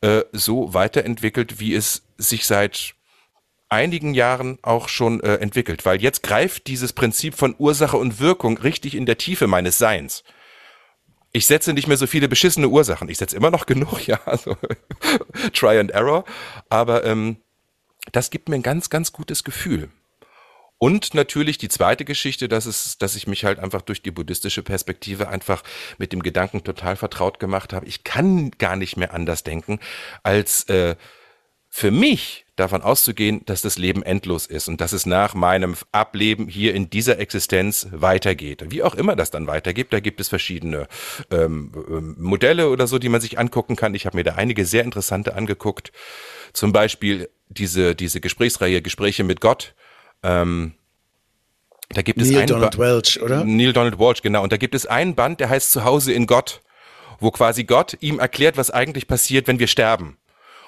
B: äh, so weiterentwickelt, wie es sich seit einigen Jahren auch schon äh, entwickelt, weil jetzt greift dieses Prinzip von Ursache und Wirkung richtig in der Tiefe meines Seins. Ich setze nicht mehr so viele beschissene Ursachen. Ich setze immer noch genug, ja, also Try and Error, aber ähm, das gibt mir ein ganz, ganz gutes Gefühl. Und natürlich die zweite Geschichte, dass es, dass ich mich halt einfach durch die buddhistische Perspektive einfach mit dem Gedanken total vertraut gemacht habe. Ich kann gar nicht mehr anders denken, als äh, für mich davon auszugehen, dass das Leben endlos ist und dass es nach meinem Ableben hier in dieser Existenz weitergeht. Wie auch immer das dann weitergeht, da gibt es verschiedene ähm, ähm Modelle oder so, die man sich angucken kann. Ich habe mir da einige sehr interessante angeguckt. Zum Beispiel diese, diese Gesprächsreihe Gespräche mit Gott ähm, da gibt es
A: Neil Donald ba Welch, oder?
B: Neil Donald Welch, genau. Und da gibt es einen Band, der heißt Zuhause in Gott, wo quasi Gott ihm erklärt, was eigentlich passiert, wenn wir sterben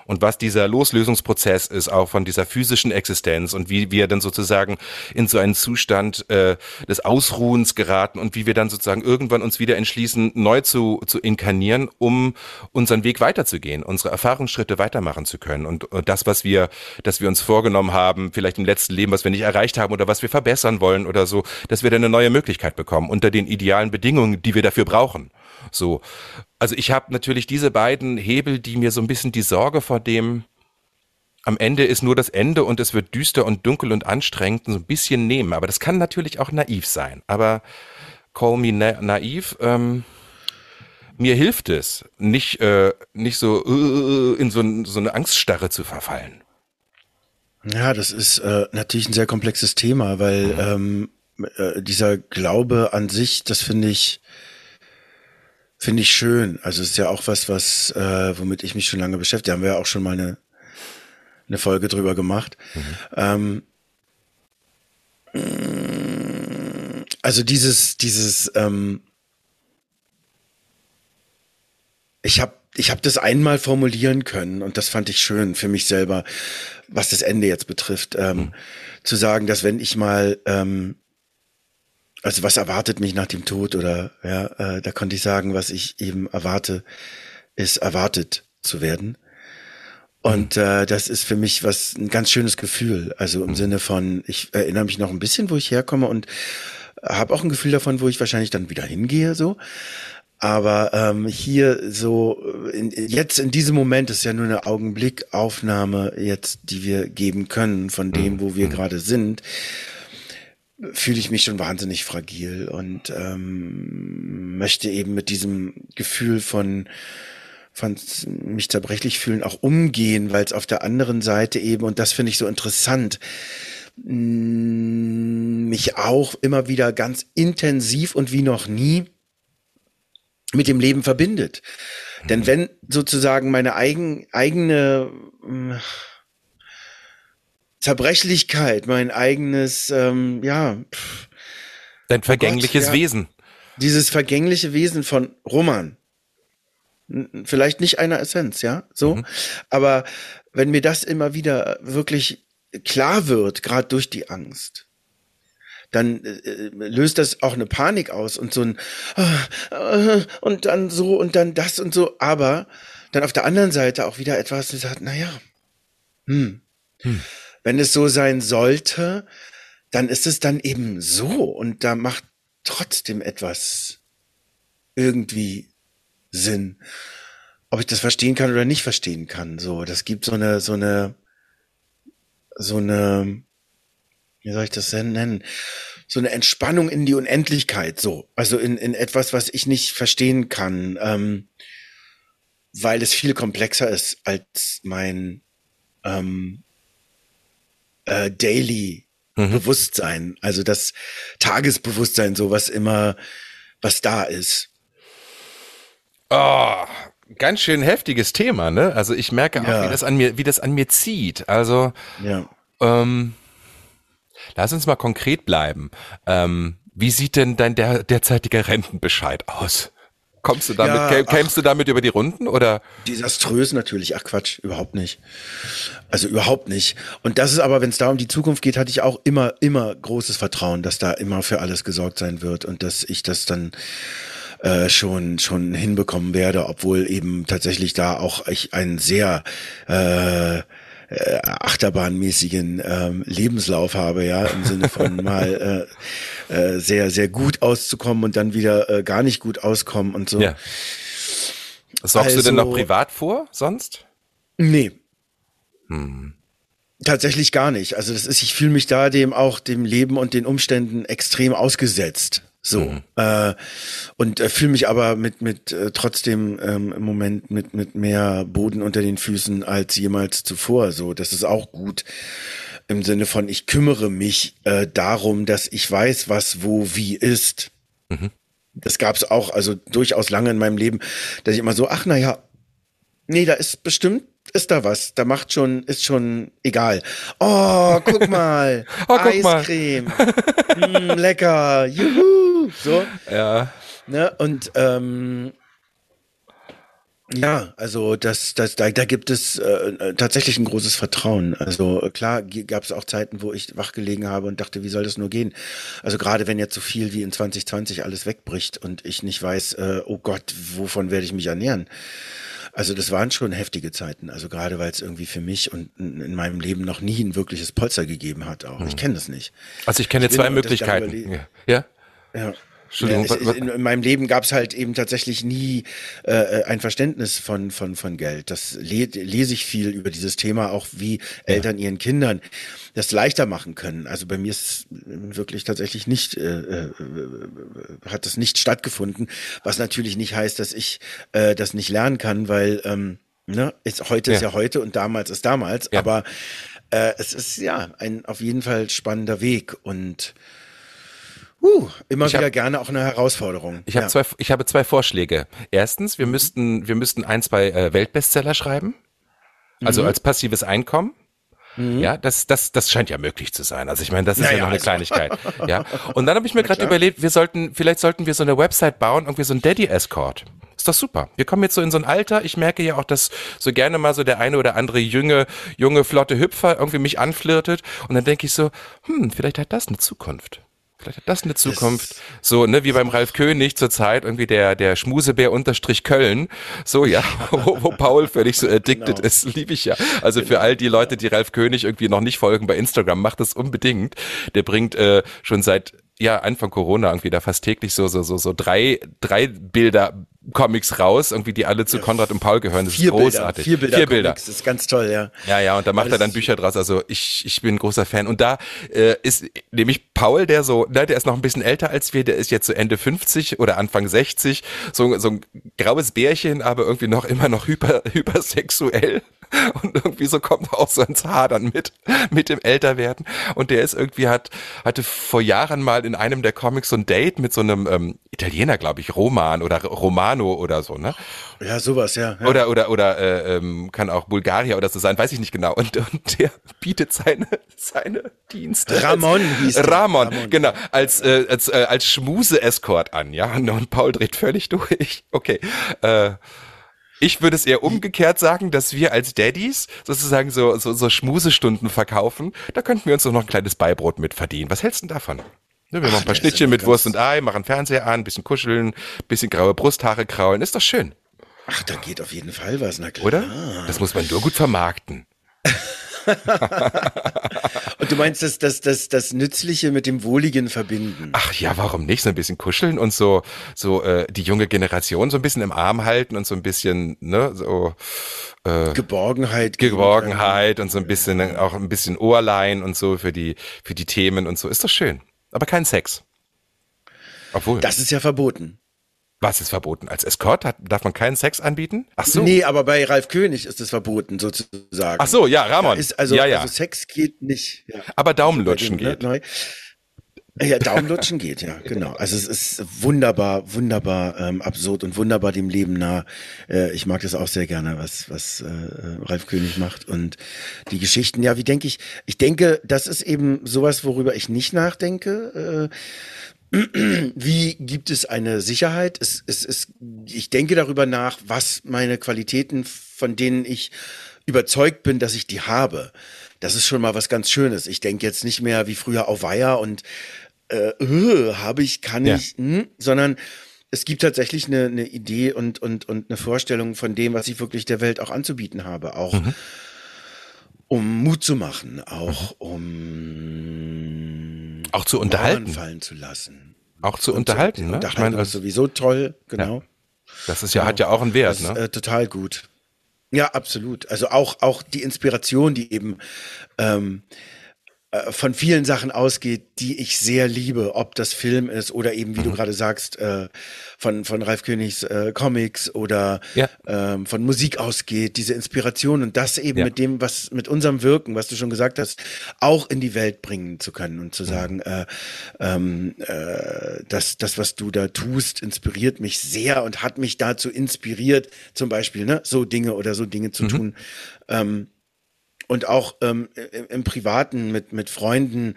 B: und was dieser Loslösungsprozess ist, auch von dieser physischen Existenz und wie wir dann sozusagen in so einen Zustand äh, des Ausruhens geraten und wie wir dann sozusagen irgendwann uns wieder entschließen, neu zu, zu inkarnieren, um unseren Weg weiterzugehen, unsere Erfahrungsschritte weitermachen zu können und, und das, was wir, dass wir uns vorgenommen haben, vielleicht im letzten Leben, was wir nicht erreicht haben oder was wir verbessern wollen oder so, dass wir dann eine neue Möglichkeit bekommen unter den idealen Bedingungen, die wir dafür brauchen. So. Also ich habe natürlich diese beiden Hebel, die mir so ein bisschen die Sorge vor dem am Ende ist nur das Ende und es wird düster und dunkel und anstrengend so ein bisschen nehmen. Aber das kann natürlich auch naiv sein. Aber call me na naiv. Ähm, mir hilft es, nicht, äh, nicht so äh, in so, so eine Angststarre zu verfallen.
A: Ja, das ist äh, natürlich ein sehr komplexes Thema, weil mhm. ähm, äh, dieser Glaube an sich, das finde ich, Finde ich schön. Also es ist ja auch was, was, äh, womit ich mich schon lange beschäftige. Da haben wir ja auch schon mal eine, eine Folge drüber gemacht. Mhm. Ähm, also dieses, dieses, ähm, ich habe ich hab das einmal formulieren können und das fand ich schön für mich selber, was das Ende jetzt betrifft, ähm, mhm. zu sagen, dass wenn ich mal ähm, also was erwartet mich nach dem Tod oder ja, äh, da konnte ich sagen, was ich eben erwarte, ist erwartet zu werden. Und äh, das ist für mich was ein ganz schönes Gefühl. Also im mhm. Sinne von, ich erinnere mich noch ein bisschen, wo ich herkomme und habe auch ein Gefühl davon, wo ich wahrscheinlich dann wieder hingehe. So, aber ähm, hier so in, jetzt in diesem Moment ist ja nur eine Augenblickaufnahme jetzt, die wir geben können von dem, mhm. wo wir mhm. gerade sind fühle ich mich schon wahnsinnig fragil und ähm, möchte eben mit diesem Gefühl von von mich zerbrechlich fühlen auch umgehen, weil es auf der anderen Seite eben, und das finde ich so interessant, mich auch immer wieder ganz intensiv und wie noch nie mit dem Leben verbindet. Denn
B: Mhm.
A: wenn sozusagen meine eigen, eigene äh, Zerbrechlichkeit, mein eigenes, ähm, ja, pff,
B: Dein vergängliches
A: ja.
B: Wesen.
A: dieses vergängliche Wesen von Roman, vielleicht nicht einer Essenz, ja, so,
B: Mhm.
A: aber wenn mir das immer wieder wirklich klar wird, gerade durch die Angst, dann äh, löst das auch eine Panik aus und so ein äh, äh, und dann so und dann das und so, aber dann auf der anderen Seite auch wieder etwas, das sagt, naja, hm, wenn es so sein sollte, dann ist es dann eben so und da macht trotzdem etwas irgendwie Sinn. Ob ich das verstehen kann oder nicht verstehen kann, so, das gibt so eine, so eine, so eine, wie soll ich das denn nennen? So eine Entspannung in die Unendlichkeit, so. Also in, in etwas, was ich nicht verstehen kann, ähm, weil es viel komplexer ist als mein ähm, äh, Daily Bewusstsein, also das Tagesbewusstsein, so was immer, was da ist.
B: Oh, ganz schön heftiges Thema, ne? Also ich merke auch,
A: Ja.
B: wie das an mir, wie das an mir zieht. Also
A: Ja.
B: Ähm, lass uns mal konkret bleiben. Ähm, wie sieht denn dein der, derzeitiger Rentenbescheid aus? Kommst du damit,
A: Ja,
B: kämst du damit über die Runden oder?
A: Desaströs natürlich. Ach Quatsch, überhaupt nicht. Also überhaupt nicht. Und das ist aber, wenn es da um die Zukunft geht, hatte ich auch immer, immer großes Vertrauen, dass da immer für alles gesorgt sein wird und dass ich das dann äh, schon schon hinbekommen werde, obwohl eben tatsächlich da auch ich einen sehr äh, äh, achterbahnmäßigen ähm, Lebenslauf habe, ja, im Sinne von mal äh, äh, sehr, sehr gut auszukommen und dann wieder äh, gar nicht gut auskommen und so.
B: Ja. Sorgst du denn noch
A: Also-
B: privat vor sonst?
A: Nee. Tatsächlich gar nicht. Also das ist, ich fühle mich da dem auch dem Leben und den Umständen extrem ausgesetzt. So. Äh, und äh, fühle mich aber mit, mit äh, trotzdem ähm, im Moment mit, mit mehr Boden unter den Füßen als jemals zuvor. So, das ist auch gut. Im Sinne von, ich kümmere mich äh, darum, dass ich weiß, was wo wie ist. Das gab es auch, also durchaus lange in meinem Leben, dass ich immer so, ach na ja, Nee, da ist bestimmt, ist da was. Da macht schon, ist schon egal. Oh, guck mal.
B: Oh, guck mal.
A: Eiscreme. mm, lecker. Juhu. So.
B: Ja.
A: Ne? Und ähm, ja, also das, das, da, da gibt es äh, tatsächlich ein großes Vertrauen. Also klar gab es auch Zeiten, wo ich wach gelegen habe und dachte, wie soll das nur gehen? Also gerade wenn jetzt so viel wie in 2020 alles wegbricht und ich nicht weiß, äh, oh Gott, wovon werde ich mich ernähren? Also das waren schon heftige Zeiten. Also gerade weil es irgendwie für mich und in in meinem Leben noch nie ein wirkliches Polster gegeben hat. Auch ich kenne das nicht.
B: Also ich kenne zwei Möglichkeiten.
A: darüber
B: Ja.
A: Ja.
B: Entschuldigung,
A: Ja, es,
B: wa- wa-
A: in, in meinem Leben gab es halt eben tatsächlich nie äh, ein Verständnis von, von, von Geld. Das le lese ich viel über dieses Thema, auch wie Eltern ihren Kindern das leichter machen können. Also bei mir ist wirklich tatsächlich nicht, äh, äh, hat das nicht stattgefunden, was natürlich nicht heißt, dass ich äh, das nicht lernen kann, weil ähm, ne, ist, heute ist
B: Ja.
A: ja heute und damals ist damals,
B: Ja.
A: aber äh, es ist ja ein auf jeden Fall spannender Weg und Uh, immer
B: Ich hab-
A: wieder gerne auch eine Herausforderung.
B: Ich habe
A: ja.
B: zwei, ich habe zwei Vorschläge. Erstens, wir müssten, wir müssten ein, zwei äh, Weltbestseller schreiben. Also als passives Einkommen. Ja, das, das, das scheint ja möglich zu sein. Also ich meine, das ist ja,
A: Naja,
B: noch eine
A: also-
B: Kleinigkeit. Ja. Und dann habe ich mir gerade überlegt, wir sollten, vielleicht sollten wir so eine Website bauen, irgendwie so ein Daddy Escort. Ist doch super. Wir kommen jetzt so in so ein Alter. Ich merke ja auch, dass so gerne mal so der eine oder andere junge, junge, flotte Hüpfer irgendwie mich anflirtet. Und dann denke ich so, hm, vielleicht hat das eine Zukunft. Vielleicht hat das eine Zukunft. so, ne, wie beim Ralf König zur Zeit, irgendwie der, der Schmusebär unterstrich Köln. So, ja, wo, wo Paul völlig so addicted
A: Genau.
B: ist, liebe ich ja. Also für all die Leute, die Ralf König irgendwie noch nicht folgen bei Instagram, macht das unbedingt. Der bringt äh, schon seit ja, Anfang Corona irgendwie da fast täglich so, so, so, so drei, drei Bilder Comics raus, irgendwie, die alle zu Konrad und Paul gehören. Das ist großartig.
A: Bilder, vier Bilder,
B: Vier Bilder.
A: Comics, Das ist ganz toll, ja.
B: Ja, ja, und da macht er dann Bücher draus. Also ich, ich bin ein großer Fan. Und da äh, ist nämlich Paul, der so, ne, der ist noch ein bisschen älter als wir, der ist jetzt so Ende 50 oder Anfang 60, so, so ein graues Bärchen, aber irgendwie noch immer noch hyper, hypersexuell. und irgendwie so kommt auch so ins Hadern mit, mit dem Älterwerden. Und der ist irgendwie, hat, hatte vor Jahren mal in einem der Comics so ein Date mit so einem ähm, Italiener, glaube ich, Roman oder Romano oder so, ne?
A: Ja, sowas, ja. ja.
B: Oder, oder, oder äh, ähm, kann auch Bulgarier oder so sein, weiß ich nicht genau. Und, und der bietet seine, seine Dienste.
A: Ramon hieß der.
B: Ramon, Ramon, genau, als, äh, als, äh, als Schmuse-Escort an, ja. Und Paul dreht völlig durch. Okay. Äh, ich würde es eher umgekehrt sagen, dass wir als Daddies sozusagen so, so, so Schmusestunden verkaufen. Da könnten wir uns doch noch ein kleines Beibrot mit verdienen. Was hältst du denn davon? Wir machen ein paar Schnittchen mit Wurst und Ei, machen Fernseher an, bisschen kuscheln, bisschen graue Brusthaare kraulen. Ist doch schön.
A: Ach, da geht auf jeden Fall was, na klar.
B: Oder? Das muss man nur gut vermarkten.
A: und du meinst, dass das, das, das Nützliche mit dem Wohligen verbinden?
B: Ach ja, warum nicht? So ein bisschen kuscheln und so, so äh, die junge Generation so ein bisschen im Arm halten und so ein bisschen, ne, so
A: äh, Geborgenheit.
B: Geborgenheit und so ein bisschen, auch ein bisschen Ohrlein und so für die, für die Themen und so. Ist doch schön. Aber kein Sex.
A: Obwohl. Das ist ja verboten.
B: Was ist verboten? Als Escort hat, darf man keinen Sex anbieten?
A: Ach so. Nee, aber bei Ralf König ist es verboten, sozusagen.
B: Ach so, ja, Ramon.
A: ist also,
B: ja, ja.
A: also Sex geht nicht. Ja.
B: Aber Daumenlutschen also geht. Ne,
A: ja, Daumenlutschen geht, ja, genau. Also es ist wunderbar, wunderbar ähm, absurd und wunderbar dem Leben nah. Äh, ich mag das auch sehr gerne, was, was äh, Ralf König macht. Und die Geschichten, ja, wie denke ich, ich denke, das ist eben sowas, worüber ich nicht nachdenke. Äh, wie gibt es eine Sicherheit? Es, es, es, ich denke darüber nach, was meine Qualitäten, von denen ich überzeugt bin, dass ich die habe. Das ist schon mal was ganz Schönes. Ich denke jetzt nicht mehr wie früher auf Weiher und äh, äh, habe ich, kann ja. ich, hm, sondern es gibt tatsächlich eine, eine Idee und, und, und eine Vorstellung von dem, was ich wirklich der Welt auch anzubieten habe. Auch mhm. um Mut zu machen, auch mhm. um
B: auch zu unterhalten.
A: fallen zu lassen.
B: Auch zu unterhalten, ne?
A: Unterhaltung ich meine, ist sowieso toll, genau.
B: Ja. Das ist ja, genau. hat ja auch einen Wert,
A: das,
B: ne?
A: Äh, total gut. Ja, absolut. Also auch, auch die Inspiration, die eben ähm, äh, von vielen Sachen ausgeht, die ich sehr liebe, ob das Film ist oder eben, wie mhm. du gerade sagst, äh, von, von Ralf Königs äh, Comics oder ja. ähm, von Musik ausgeht, diese Inspiration und das eben ja. mit dem, was mit unserem Wirken, was du schon gesagt hast, auch in die Welt bringen zu können und zu mhm. sagen, äh, ähm, äh, das, das, was du da tust, inspiriert mich sehr und hat mich dazu inspiriert, zum Beispiel, ne, so Dinge oder so Dinge zu mhm. tun. Ähm, und auch ähm, im, Privaten mit, mit Freunden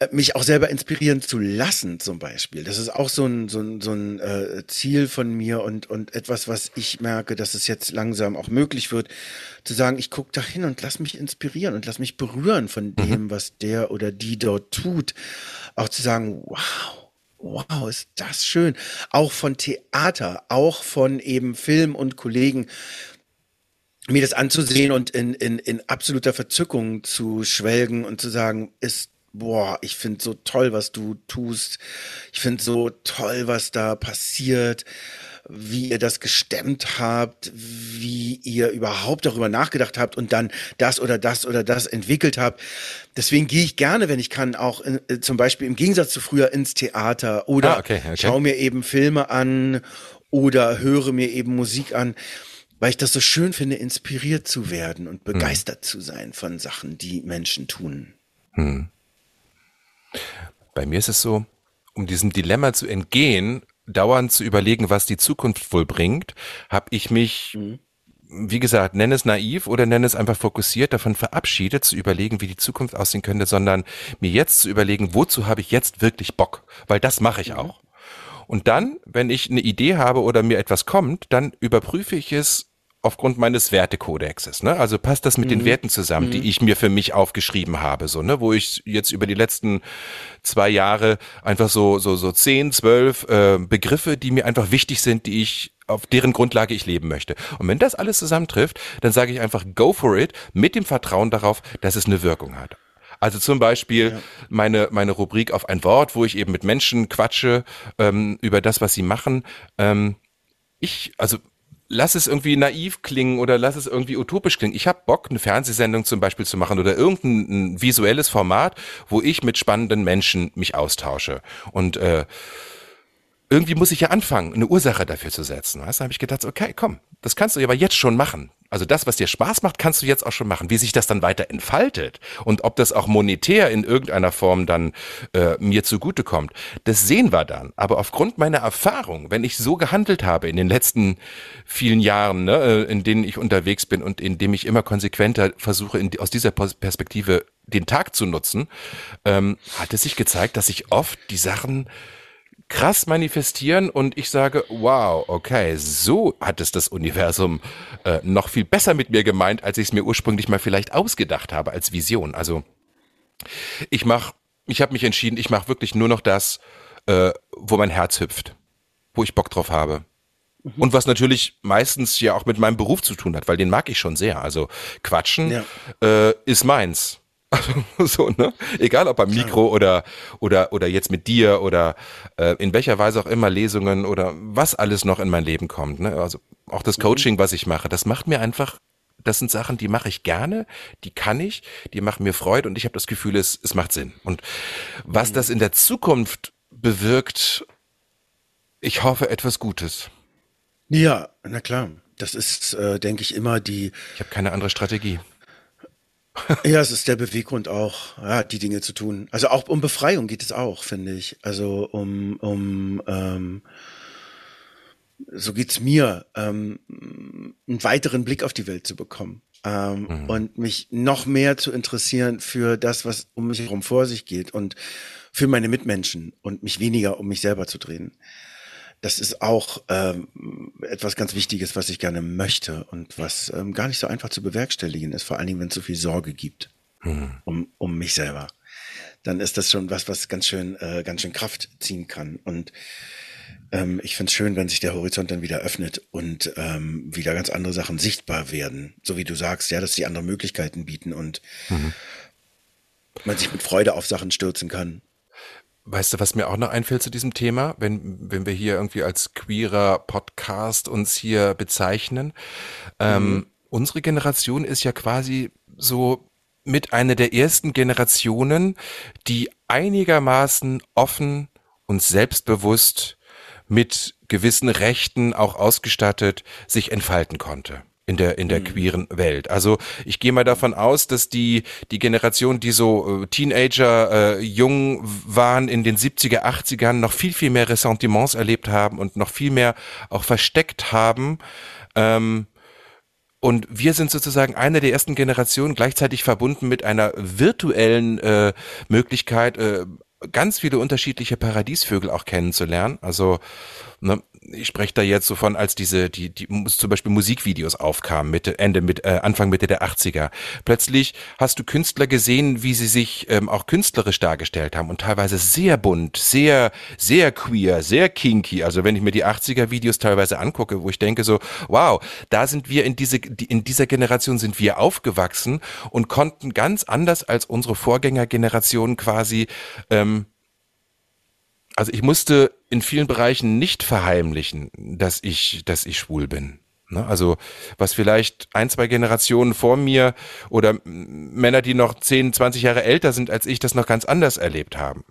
A: äh, mich auch selber inspirieren zu lassen, zum Beispiel. Das ist auch so ein, so ein, so ein äh, Ziel von mir und, und etwas, was ich merke, dass es jetzt langsam auch möglich wird, zu sagen, ich gucke da hin und lass mich inspirieren und lass mich berühren von mhm. dem, was der oder die dort tut. Auch zu sagen, wow. Wow, ist das schön. Auch von Theater, auch von eben Film und Kollegen, mir das anzusehen und in, in, in absoluter Verzückung zu schwelgen und zu sagen, ist, boah, ich finde so toll, was du tust. Ich finde so toll, was da passiert, wie ihr das gestemmt habt, wie ihr überhaupt darüber nachgedacht habt und dann das oder das oder das entwickelt habt. Deswegen gehe ich gerne, wenn ich kann, auch in, äh, zum Beispiel im Gegensatz zu früher ins Theater oder ah, okay, okay. schaue mir eben Filme an oder höre mir eben Musik an weil ich das so schön finde, inspiriert zu werden und begeistert hm. zu sein von Sachen, die Menschen tun. Hm.
B: Bei mir ist es so, um diesem Dilemma zu entgehen, dauernd zu überlegen, was die Zukunft wohl bringt, habe ich mich, hm. wie gesagt, nenne es naiv oder nenne es einfach fokussiert, davon verabschiedet, zu überlegen, wie die Zukunft aussehen könnte, sondern mir jetzt zu überlegen, wozu habe ich jetzt wirklich Bock? Weil das mache ich mhm. auch. Und dann, wenn ich eine Idee habe oder mir etwas kommt, dann überprüfe ich es aufgrund meines Wertekodexes. Ne? Also passt das mit mhm. den Werten zusammen, mhm. die ich mir für mich aufgeschrieben habe, so ne, wo ich jetzt über die letzten zwei Jahre einfach so so so zehn, zwölf äh, Begriffe, die mir einfach wichtig sind, die ich auf deren Grundlage ich leben möchte. Und wenn das alles zusammentrifft, dann sage ich einfach go for it mit dem Vertrauen darauf, dass es eine Wirkung hat. Also zum Beispiel ja. meine, meine Rubrik auf ein Wort, wo ich eben mit Menschen quatsche ähm, über das, was sie machen. Ähm, ich, also lass es irgendwie naiv klingen oder lass es irgendwie utopisch klingen. Ich habe Bock, eine Fernsehsendung zum Beispiel zu machen oder irgendein visuelles Format, wo ich mit spannenden Menschen mich austausche. Und äh, irgendwie muss ich ja anfangen, eine Ursache dafür zu setzen. Weißt? Da habe ich gedacht, okay, komm, das kannst du aber jetzt schon machen. Also das, was dir Spaß macht, kannst du jetzt auch schon machen. Wie sich das dann weiter entfaltet und ob das auch monetär in irgendeiner Form dann äh, mir zugutekommt, das sehen wir dann. Aber aufgrund meiner Erfahrung, wenn ich so gehandelt habe in den letzten vielen Jahren, ne, äh, in denen ich unterwegs bin und in dem ich immer konsequenter versuche, in, aus dieser Perspektive den Tag zu nutzen, ähm, hat es sich gezeigt, dass ich oft die Sachen krass manifestieren und ich sage, wow, okay, so hat es das Universum äh, noch viel besser mit mir gemeint, als ich es mir ursprünglich mal vielleicht ausgedacht habe als Vision. Also ich mache, ich habe mich entschieden, ich mache wirklich nur noch das, äh, wo mein Herz hüpft, wo ich Bock drauf habe. Mhm. Und was natürlich meistens ja auch mit meinem Beruf zu tun hat, weil den mag ich schon sehr. Also Quatschen ja. äh, ist meins. so, ne? Egal ob am Mikro oder, oder, oder jetzt mit dir oder äh, in welcher Weise auch immer Lesungen oder was alles noch in mein Leben kommt. Ne? Also auch das mhm. Coaching, was ich mache, das macht mir einfach, das sind Sachen, die mache ich gerne, die kann ich, die machen mir Freude und ich habe das Gefühl, es, es macht Sinn. Und was das in der Zukunft bewirkt, ich hoffe etwas Gutes.
A: Ja, na klar. Das ist, äh, denke ich, immer die.
B: Ich habe keine andere Strategie.
A: ja, es ist der Beweggrund auch, ja, die Dinge zu tun. Also auch um Befreiung geht es auch, finde ich. Also um, um ähm, so geht's mir, ähm, einen weiteren Blick auf die Welt zu bekommen. Ähm, mhm. Und mich noch mehr zu interessieren für das, was um mich herum vor sich geht und für meine Mitmenschen und mich weniger um mich selber zu drehen das ist auch ähm, etwas ganz Wichtiges, was ich gerne möchte und was ähm, gar nicht so einfach zu bewerkstelligen ist, vor allen Dingen, wenn es so viel Sorge gibt hm. um, um mich selber. Dann ist das schon was, was ganz schön, äh, ganz schön Kraft ziehen kann. Und ähm, ich finde es schön, wenn sich der Horizont dann wieder öffnet und ähm, wieder ganz andere Sachen sichtbar werden. So wie du sagst, ja, dass sie andere Möglichkeiten bieten und mhm. man sich mit Freude auf Sachen stürzen kann
B: Weißt du, was mir auch noch einfällt zu diesem Thema, wenn, wenn wir hier irgendwie als queerer Podcast uns hier bezeichnen? Ähm, mhm. Ähm, unsere Generation ist ja quasi so mit einer der ersten Generationen, die einigermaßen offen und selbstbewusst mit gewissen Rechten auch ausgestattet sich entfalten konnte in der in der mhm. queeren Welt. Also ich gehe mal davon aus, dass die die Generation, die so äh, Teenager äh, jung waren in den 70er, 80ern noch viel viel mehr Ressentiments erlebt haben und noch viel mehr auch versteckt haben. Ähm, und wir sind sozusagen eine der ersten Generationen, gleichzeitig verbunden mit einer virtuellen äh, Möglichkeit, äh, ganz viele unterschiedliche Paradiesvögel auch kennenzulernen. Also ne, ich spreche da jetzt so von, als diese, die, die zum Beispiel Musikvideos aufkamen, Mitte, Ende, mit, äh, Anfang, Mitte der 80er. Plötzlich hast du Künstler gesehen, wie sie sich ähm, auch künstlerisch dargestellt haben und teilweise sehr bunt, sehr, sehr queer, sehr kinky. Also wenn ich mir die 80er Videos teilweise angucke, wo ich denke so, wow, da sind wir in diese, in dieser Generation sind wir aufgewachsen und konnten ganz anders als unsere Vorgängergeneration quasi ähm, also ich musste in vielen Bereichen nicht verheimlichen, dass ich, dass ich schwul bin. Ne? Also was vielleicht ein, zwei Generationen vor mir oder Männer, die noch 10, 20 Jahre älter sind als ich, das noch ganz anders erlebt haben.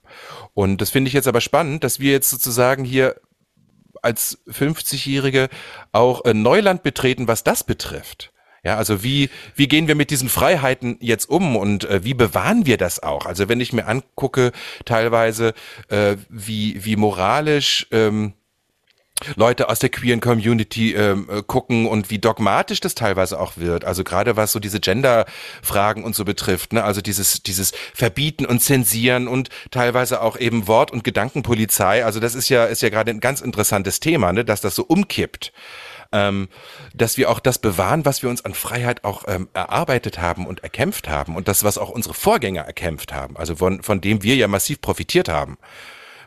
B: Und das finde ich jetzt aber spannend, dass wir jetzt sozusagen hier als 50-Jährige auch äh, Neuland betreten, was das betrifft. Ja, also wie, wie gehen wir mit diesen Freiheiten jetzt um und äh, wie bewahren wir das auch? Also wenn ich mir angucke, teilweise, äh, wie, wie moralisch ähm, Leute aus der queeren Community ähm, äh, gucken und wie dogmatisch das teilweise auch wird. Also gerade was so diese Gender-Fragen und so betrifft, ne? Also dieses, dieses Verbieten und Zensieren und teilweise auch eben Wort- und Gedankenpolizei. Also das ist ja, ist ja gerade ein ganz interessantes Thema, ne? dass das so umkippt ähm, dass wir auch das bewahren, was wir uns an Freiheit auch ähm, erarbeitet haben und erkämpft haben und das, was auch unsere Vorgänger erkämpft haben, also von, von dem wir ja massiv profitiert haben.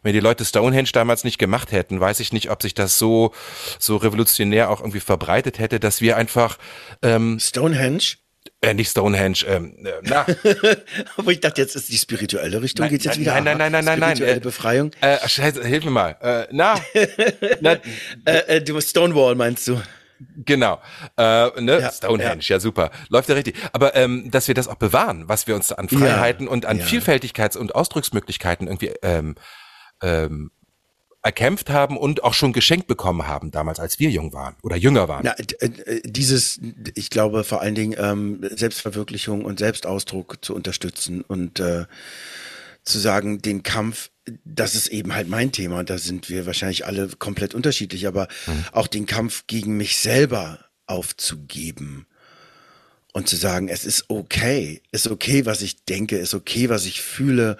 B: Wenn die Leute Stonehenge damals nicht gemacht hätten, weiß ich nicht, ob sich das so, so revolutionär auch irgendwie verbreitet hätte, dass wir einfach ähm,
A: Stonehenge?
B: Äh, nicht Stonehenge, ähm, äh, na.
A: Aber ich dachte, jetzt ist die spirituelle Richtung,
B: nein,
A: geht's jetzt
B: nein,
A: wieder
B: Nein, nein, nein, nein, nein, nein.
A: Spirituelle Befreiung.
B: Äh, scheiße, hilf mir mal. Äh, na.
A: na äh, äh, du Stonewall meinst du?
B: Genau. Äh, ne? Ja, Stonehenge, ja. ja. super. Läuft ja richtig. Aber ähm, dass wir das auch bewahren, was wir uns an Freiheiten ja, und an. Vielfältigkeits- und Ausdrucksmöglichkeiten irgendwie ähm, ähm, erkämpft haben und auch schon geschenkt bekommen haben, damals, als wir jung waren oder jünger waren.
A: Na, äh, dieses, ich glaube vor allen Dingen ähm, Selbstverwirklichung und Selbstausdruck zu unterstützen und äh, zu sagen, den Kampf, das ist eben halt mein Thema und da sind wir wahrscheinlich alle komplett unterschiedlich, aber mhm. auch den Kampf gegen mich selber aufzugeben und zu sagen, es ist okay, ist okay, was ich denke, ist okay, was ich fühle,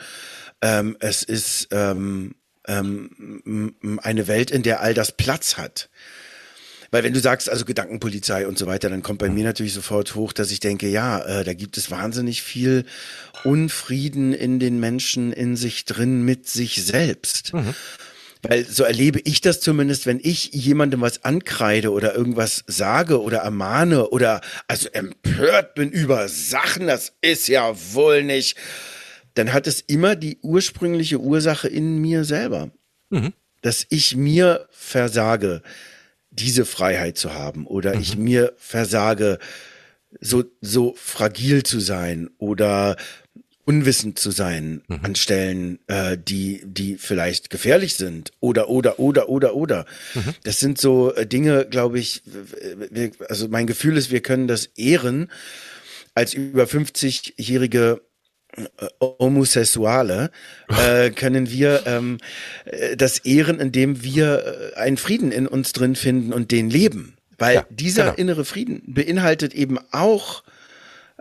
A: ähm, es ist ähm, ähm, eine Welt, in der all das Platz hat. Weil wenn du sagst, also Gedankenpolizei und so weiter, dann kommt bei mir natürlich sofort hoch, dass ich denke, ja, äh, da gibt es wahnsinnig viel Unfrieden in den Menschen in sich drin mit sich selbst. Mhm. Weil so erlebe ich das zumindest, wenn ich jemandem was ankreide oder irgendwas sage oder ermahne oder also empört bin über Sachen, das ist ja wohl nicht dann hat es immer die ursprüngliche Ursache in mir selber. Mhm. Dass ich mir versage, diese Freiheit zu haben oder mhm. ich mir versage, so, so fragil zu sein oder unwissend zu sein mhm. an Stellen, äh, die, die vielleicht gefährlich sind oder, oder, oder, oder, oder. Mhm. Das sind so äh, Dinge, glaube ich, wir, also mein Gefühl ist, wir können das ehren als über 50-jährige äh, Homosexuale äh, können wir ähm, äh, das ehren, indem wir äh, einen Frieden in uns drin finden und den leben. Weil ja, dieser genau. innere Frieden beinhaltet eben auch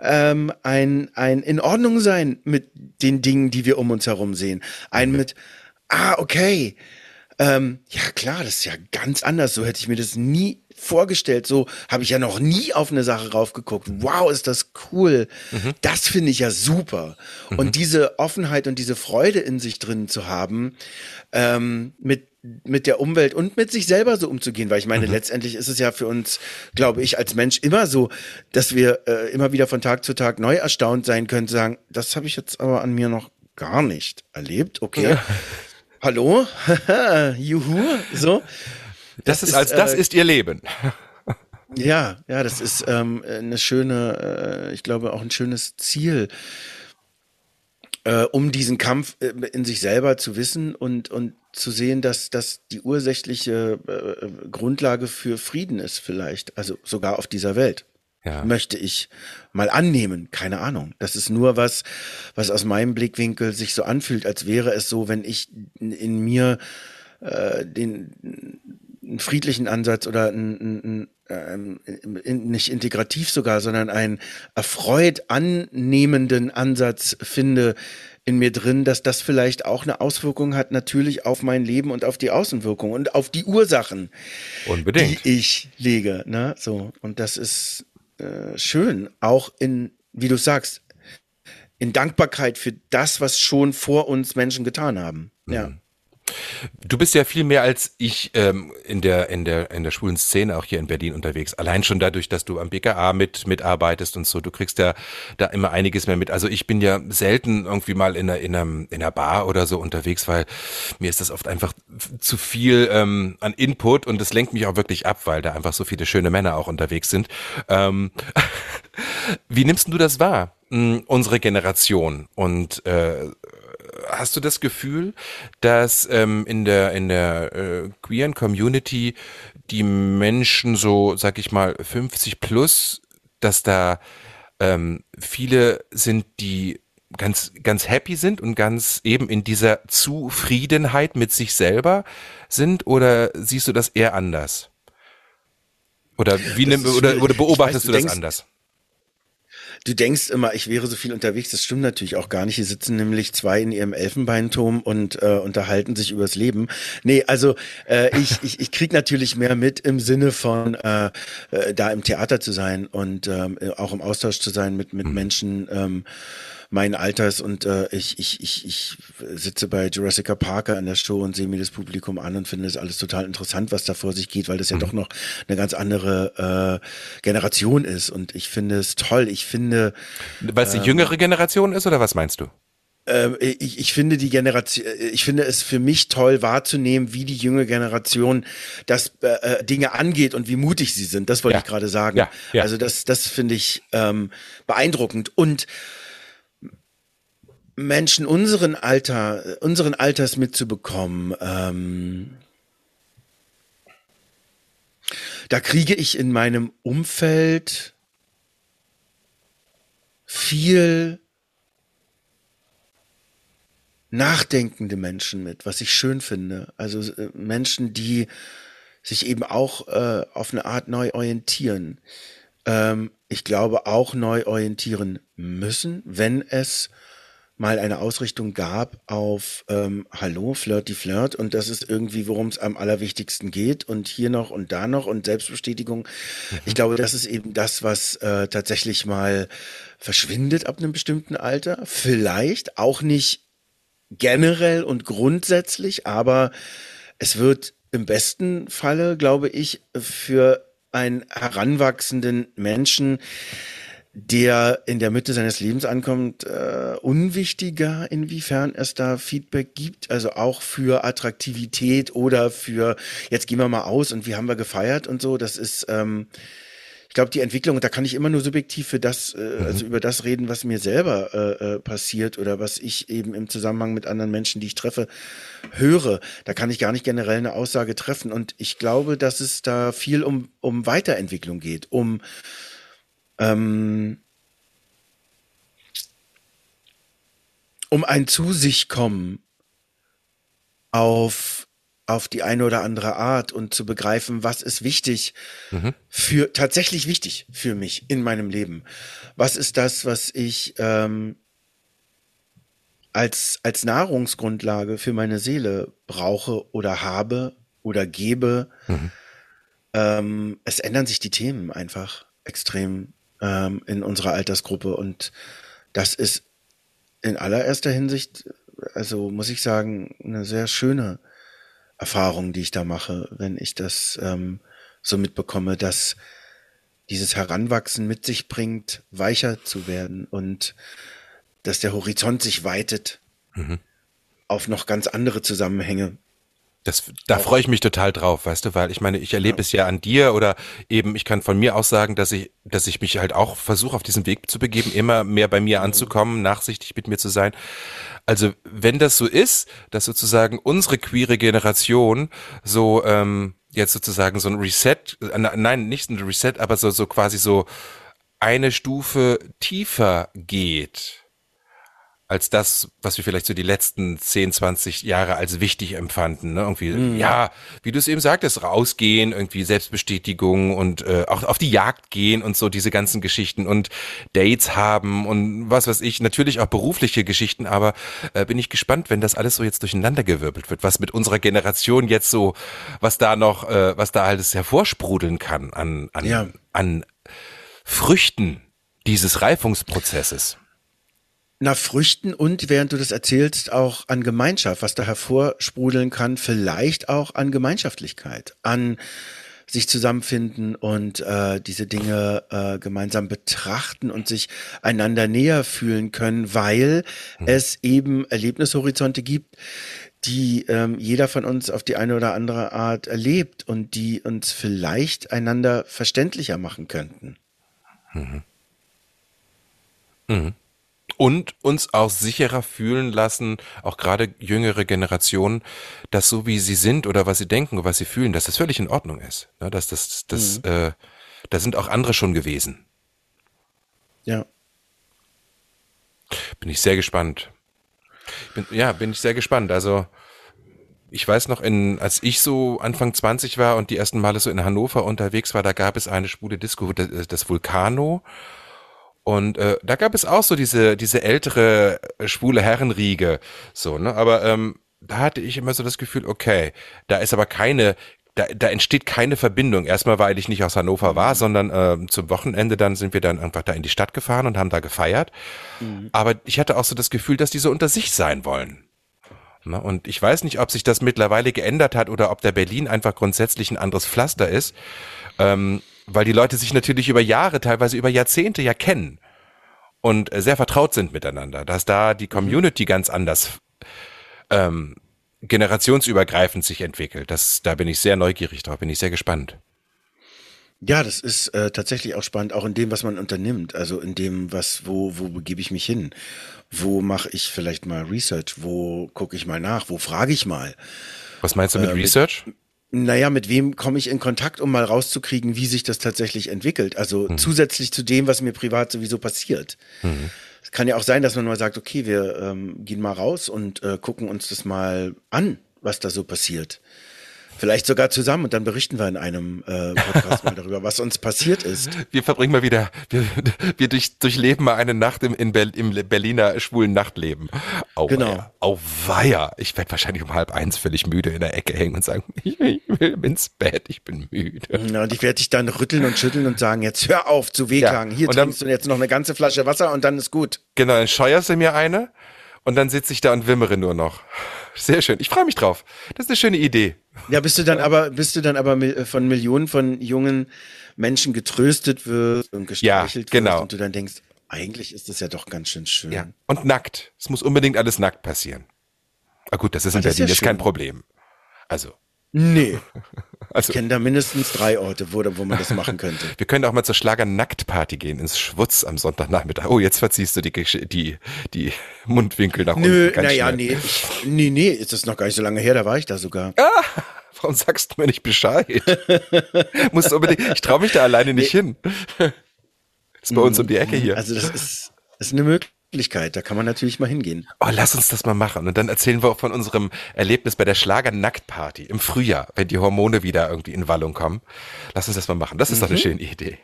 A: ähm, ein, ein in Ordnung sein mit den Dingen, die wir um uns herum sehen. Ein okay. mit, ah, okay, ähm, ja klar, das ist ja ganz anders. So hätte ich mir das nie vorgestellt. So habe ich ja noch nie auf eine Sache raufgeguckt. Wow, ist das cool. Mhm. Das finde ich ja super. Mhm. Und diese Offenheit und diese Freude in sich drin zu haben, ähm, mit mit der Umwelt und mit sich selber so umzugehen, weil ich meine, mhm. letztendlich ist es ja für uns, glaube ich, als Mensch immer so, dass wir äh, immer wieder von Tag zu Tag neu erstaunt sein können, sagen, das habe ich jetzt aber an mir noch gar nicht erlebt. Okay. Ja. Hallo? Juhu, so.
B: Das, das ist, als das äh, ist ihr Leben.
A: Ja, ja, das ist ähm, eine schöne, äh, ich glaube auch ein schönes Ziel, äh, um diesen Kampf äh, in sich selber zu wissen und, und zu sehen, dass das die ursächliche äh, Grundlage für Frieden ist vielleicht, also sogar auf dieser Welt. Ja. Möchte ich mal annehmen, keine Ahnung. Das ist nur was, was aus meinem Blickwinkel sich so anfühlt, als wäre es so, wenn ich in, in mir äh, den einen friedlichen Ansatz oder einen, einen, ähm, nicht integrativ sogar, sondern einen erfreut annehmenden Ansatz finde in mir drin, dass das vielleicht auch eine Auswirkung hat natürlich auf mein Leben und auf die Außenwirkung und auf die Ursachen,
B: Unbedingt.
A: die ich lege. Ne? So und das ist äh, schön, auch in, wie du sagst, in Dankbarkeit für das, was schon vor uns Menschen getan haben. Mhm. Ja.
B: Du bist ja viel mehr als ich ähm, in der in der in der schwulen Szene auch hier in Berlin unterwegs. Allein schon dadurch, dass du am BKA mit mitarbeitest und so. Du kriegst ja da immer einiges mehr mit. Also ich bin ja selten irgendwie mal in einer in einer, in einer Bar oder so unterwegs, weil mir ist das oft einfach zu viel ähm, an Input und das lenkt mich auch wirklich ab, weil da einfach so viele schöne Männer auch unterwegs sind. Ähm, wie nimmst du das wahr? Hm, unsere Generation und äh, hast du das Gefühl, dass ähm, in der in der äh, queeren Community die Menschen so, sag ich mal, 50 plus, dass da ähm, viele sind, die ganz ganz happy sind und ganz eben in dieser Zufriedenheit mit sich selber sind oder siehst du das eher anders? Oder wie nimm, oder, oder beobachtest weiß, du, du das anders?
A: Du denkst immer, ich wäre so viel unterwegs. Das stimmt natürlich auch gar nicht. Hier sitzen nämlich zwei in ihrem Elfenbeinturm und äh, unterhalten sich übers Leben. Nee, also äh, ich, ich, ich krieg natürlich mehr mit im Sinne von äh, äh, da im Theater zu sein und ähm, auch im Austausch zu sein mit, mit mhm. Menschen. Ähm, meinen Alters und äh, ich, ich, ich, ich sitze bei Jurassic Parker an der Show und sehe mir das Publikum an und finde es alles total interessant, was da vor sich geht, weil das ja mhm. doch noch eine ganz andere äh, Generation ist und ich finde es toll. Ich finde.
B: Weil es die äh, jüngere Generation ist oder was meinst du?
A: Ähm, ich, ich finde die Generation, ich finde es für mich toll wahrzunehmen, wie die junge Generation das äh, äh Dinge angeht und wie mutig sie sind. Das wollte ja. ich gerade sagen. Ja, ja. Also das, das finde ich ähm, beeindruckend und Menschen unseren Alter, unseren Alters mitzubekommen, ähm, da kriege ich in meinem Umfeld viel nachdenkende Menschen mit, was ich schön finde. Also äh, Menschen, die sich eben auch äh, auf eine Art neu orientieren. Ähm, ich glaube auch neu orientieren müssen, wenn es mal eine Ausrichtung gab auf ähm, Hallo, Flirty Flirt und das ist irgendwie, worum es am allerwichtigsten geht und hier noch und da noch und Selbstbestätigung. Mhm. Ich glaube, das ist eben das, was äh, tatsächlich mal verschwindet ab einem bestimmten Alter. Vielleicht auch nicht generell und grundsätzlich, aber es wird im besten Falle, glaube ich, für einen heranwachsenden Menschen, der in der Mitte seines Lebens ankommt, äh, unwichtiger, inwiefern es da Feedback gibt, also auch für Attraktivität oder für jetzt gehen wir mal aus und wie haben wir gefeiert und so. Das ist ähm, glaube, die Entwicklung, und da kann ich immer nur subjektiv für das, äh, mhm. also über das reden, was mir selber äh, äh, passiert oder was ich eben im Zusammenhang mit anderen Menschen, die ich treffe, höre. Da kann ich gar nicht generell eine Aussage treffen. Und ich glaube, dass es da viel um, um Weiterentwicklung geht, um ähm, um ein Zu sich kommen auf auf die eine oder andere Art und zu begreifen, was ist wichtig mhm. für tatsächlich wichtig für mich in meinem Leben. Was ist das, was ich ähm, als als Nahrungsgrundlage für meine Seele brauche oder habe oder gebe? Mhm. Ähm, es ändern sich die Themen einfach extrem ähm, in unserer Altersgruppe und das ist in allererster Hinsicht, also muss ich sagen, eine sehr schöne Erfahrungen, die ich da mache, wenn ich das ähm, so mitbekomme, dass dieses Heranwachsen mit sich bringt, weicher zu werden und dass der Horizont sich weitet mhm. auf noch ganz andere Zusammenhänge.
B: Das, da freue ich mich total drauf, weißt du, weil ich meine, ich erlebe ja. es ja an dir oder eben, ich kann von mir aus sagen, dass ich, dass ich mich halt auch versuche, auf diesen Weg zu begeben, immer mehr bei mir anzukommen, nachsichtig mit mir zu sein. Also wenn das so ist, dass sozusagen unsere queere Generation so ähm, jetzt sozusagen so ein Reset, äh, nein, nicht ein Reset, aber so, so quasi so eine Stufe tiefer geht als das, was wir vielleicht so die letzten 10, 20 Jahre als wichtig empfanden. Ne? Irgendwie, mhm. ja, wie du es eben sagtest, rausgehen, irgendwie Selbstbestätigung und äh, auch auf die Jagd gehen und so diese ganzen Geschichten und Dates haben und was weiß ich, natürlich auch berufliche Geschichten, aber äh, bin ich gespannt, wenn das alles so jetzt durcheinandergewirbelt wird, was mit unserer Generation jetzt so, was da noch, äh, was da alles hervorsprudeln kann an, an, ja. an Früchten dieses Reifungsprozesses.
A: Na, Früchten und, während du das erzählst, auch an Gemeinschaft, was da hervorsprudeln kann, vielleicht auch an Gemeinschaftlichkeit, an sich zusammenfinden und äh, diese Dinge äh, gemeinsam betrachten und sich einander näher fühlen können, weil mhm. es eben Erlebnishorizonte gibt, die ähm, jeder von uns auf die eine oder andere Art erlebt und die uns vielleicht einander verständlicher machen könnten. Mhm.
B: Mhm und uns auch sicherer fühlen lassen, auch gerade jüngere Generationen, dass so wie sie sind oder was sie denken oder was sie fühlen, dass das völlig in Ordnung ist. Ne? Dass das, das, mhm. äh, da sind auch andere schon gewesen.
A: Ja.
B: Bin ich sehr gespannt. Bin, ja, bin ich sehr gespannt. Also ich weiß noch, in, als ich so Anfang 20 war und die ersten Male so in Hannover unterwegs war, da gab es eine schwule Disco, das, das Vulcano. Und äh, da gab es auch so diese, diese ältere äh, schwule Herrenriege, so, ne? Aber ähm, da hatte ich immer so das Gefühl, okay, da ist aber keine, da, da entsteht keine Verbindung. Erstmal, weil ich nicht aus Hannover war, mhm. sondern äh, zum Wochenende dann sind wir dann einfach da in die Stadt gefahren und haben da gefeiert. Mhm. Aber ich hatte auch so das Gefühl, dass die so unter sich sein wollen. Ne? Und ich weiß nicht, ob sich das mittlerweile geändert hat oder ob der Berlin einfach grundsätzlich ein anderes Pflaster ist. Ähm, weil die Leute sich natürlich über Jahre, teilweise über Jahrzehnte ja kennen und äh, sehr vertraut sind miteinander, dass da die Community mhm. ganz anders ähm, generationsübergreifend sich entwickelt. Das, da bin ich sehr neugierig drauf, bin ich sehr gespannt.
A: Ja, das ist äh, tatsächlich auch spannend, auch in dem, was man unternimmt. Also in dem, was, wo, wo begebe ich mich hin? Wo mache ich vielleicht mal Research? Wo gucke ich mal nach? Wo frage ich mal?
B: Was meinst du mit äh, Research?
A: Mit, naja, mit wem komme ich in Kontakt, um mal rauszukriegen, wie sich das tatsächlich entwickelt? Also mhm. zusätzlich zu dem, was mir privat sowieso passiert. Mhm. Es kann ja auch sein, dass man mal sagt, okay, wir ähm, gehen mal raus und äh, gucken uns das mal an, was da so passiert. Vielleicht sogar zusammen und dann berichten wir in einem äh, Podcast mal darüber, was uns passiert ist.
B: Wir verbringen mal wieder, wir, wir durch, durchleben mal eine Nacht im, in Ber im Berliner schwulen Nachtleben. Au
A: genau.
B: Au weia. Ich werde wahrscheinlich um halb eins völlig müde in der Ecke hängen und sagen, ich, ich will ins Bett, ich bin müde.
A: Ja, und ich werde dich dann rütteln und schütteln und sagen, jetzt hör auf zu wehklagen. Ja, Hier und trinkst dann, du jetzt noch eine ganze Flasche Wasser und dann ist gut.
B: Genau, dann scheuerst du mir eine und dann sitze ich da und wimmere nur noch. Sehr schön. Ich freue mich drauf. Das ist eine schöne Idee.
A: Ja, bist du dann aber, bist du dann aber von Millionen von jungen Menschen getröstet wirst und gestreichelt
B: ja, genau. wirst
A: und du dann denkst, eigentlich ist das ja doch ganz schön schön. Ja.
B: Und nackt. Es muss unbedingt alles nackt passieren. Ah gut, das ist in das Berlin ist ja kein Problem. Also.
A: Nee. Also, ich kenne da mindestens drei Orte, wo, wo man das machen könnte.
B: Wir können auch mal zur Schlager-Nacktparty gehen, ins Schwutz am Sonntagnachmittag. Oh, jetzt verziehst du die, die, die Mundwinkel nach
A: Nö, unten. Nö, naja, nee, nee, nee, ist das noch gar nicht so lange her, da war ich da sogar.
B: Ah, warum sagst du mir nicht Bescheid? Musst unbedingt, ich traue mich da alleine nicht nee. hin. ist bei uns um die Ecke hier.
A: Also das ist, das ist eine Möglichkeit. Möglichkeit. Da kann man natürlich mal hingehen.
B: Oh, lass uns das mal machen. Und dann erzählen wir auch von unserem Erlebnis bei der Schlager-Nacktparty im Frühjahr, wenn die Hormone wieder irgendwie in Wallung kommen. Lass uns das mal machen. Das ist mhm. doch eine mhm. schöne Idee.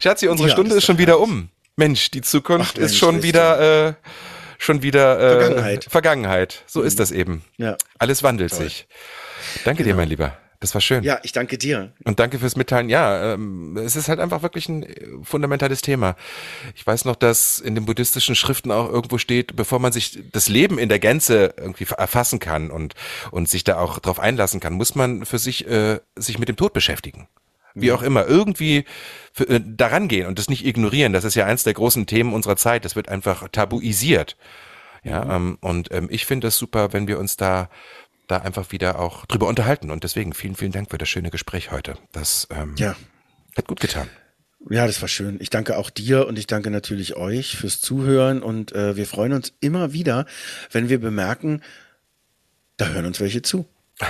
B: Schatzi, unsere ja, Stunde ist schon wieder um. Mensch, die Zukunft Ach, Mensch, ist schon wieder, äh, schon wieder äh,
A: Vergangenheit.
B: Vergangenheit. So mhm. ist das eben.
A: Ja.
B: Alles wandelt Toll. sich. Danke genau. dir, mein Lieber. Das war schön.
A: Ja, ich danke dir.
B: Und danke fürs Mitteilen. Ja, ähm, es ist halt einfach wirklich ein fundamentales Thema. Ich weiß noch, dass in den buddhistischen Schriften auch irgendwo steht, bevor man sich das Leben in der Gänze irgendwie erfassen kann und, und sich da auch drauf einlassen kann, muss man für sich, äh, sich mit dem Tod beschäftigen. Wie auch immer, irgendwie für, äh, daran gehen und das nicht ignorieren. Das ist ja eins der großen Themen unserer Zeit. Das wird einfach tabuisiert. Ja, mhm. ähm, und ähm, ich finde es super, wenn wir uns da da einfach wieder auch drüber unterhalten. Und deswegen vielen, vielen Dank für das schöne Gespräch heute. Das ähm, ja. hat gut getan.
A: Ja, das war schön. Ich danke auch dir und ich danke natürlich euch fürs Zuhören und äh, wir freuen uns immer wieder, wenn wir bemerken, da hören uns welche zu.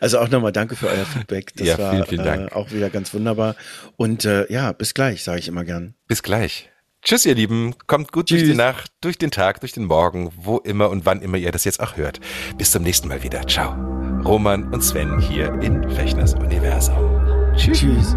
A: also auch nochmal danke für euer Feedback. Das
B: ja,
A: war
B: vielen, vielen Dank.
A: Äh, auch wieder ganz wunderbar. Und äh, ja, bis gleich, sage ich immer gern.
B: Bis gleich. Tschüss, ihr Lieben. Kommt gut Tschüss. durch die Nacht, durch den Tag, durch den Morgen, wo immer und wann immer ihr das jetzt auch hört. Bis zum nächsten Mal wieder. Ciao. Roman und Sven hier in Fechners Universum.
A: Tschüss. Tschüss.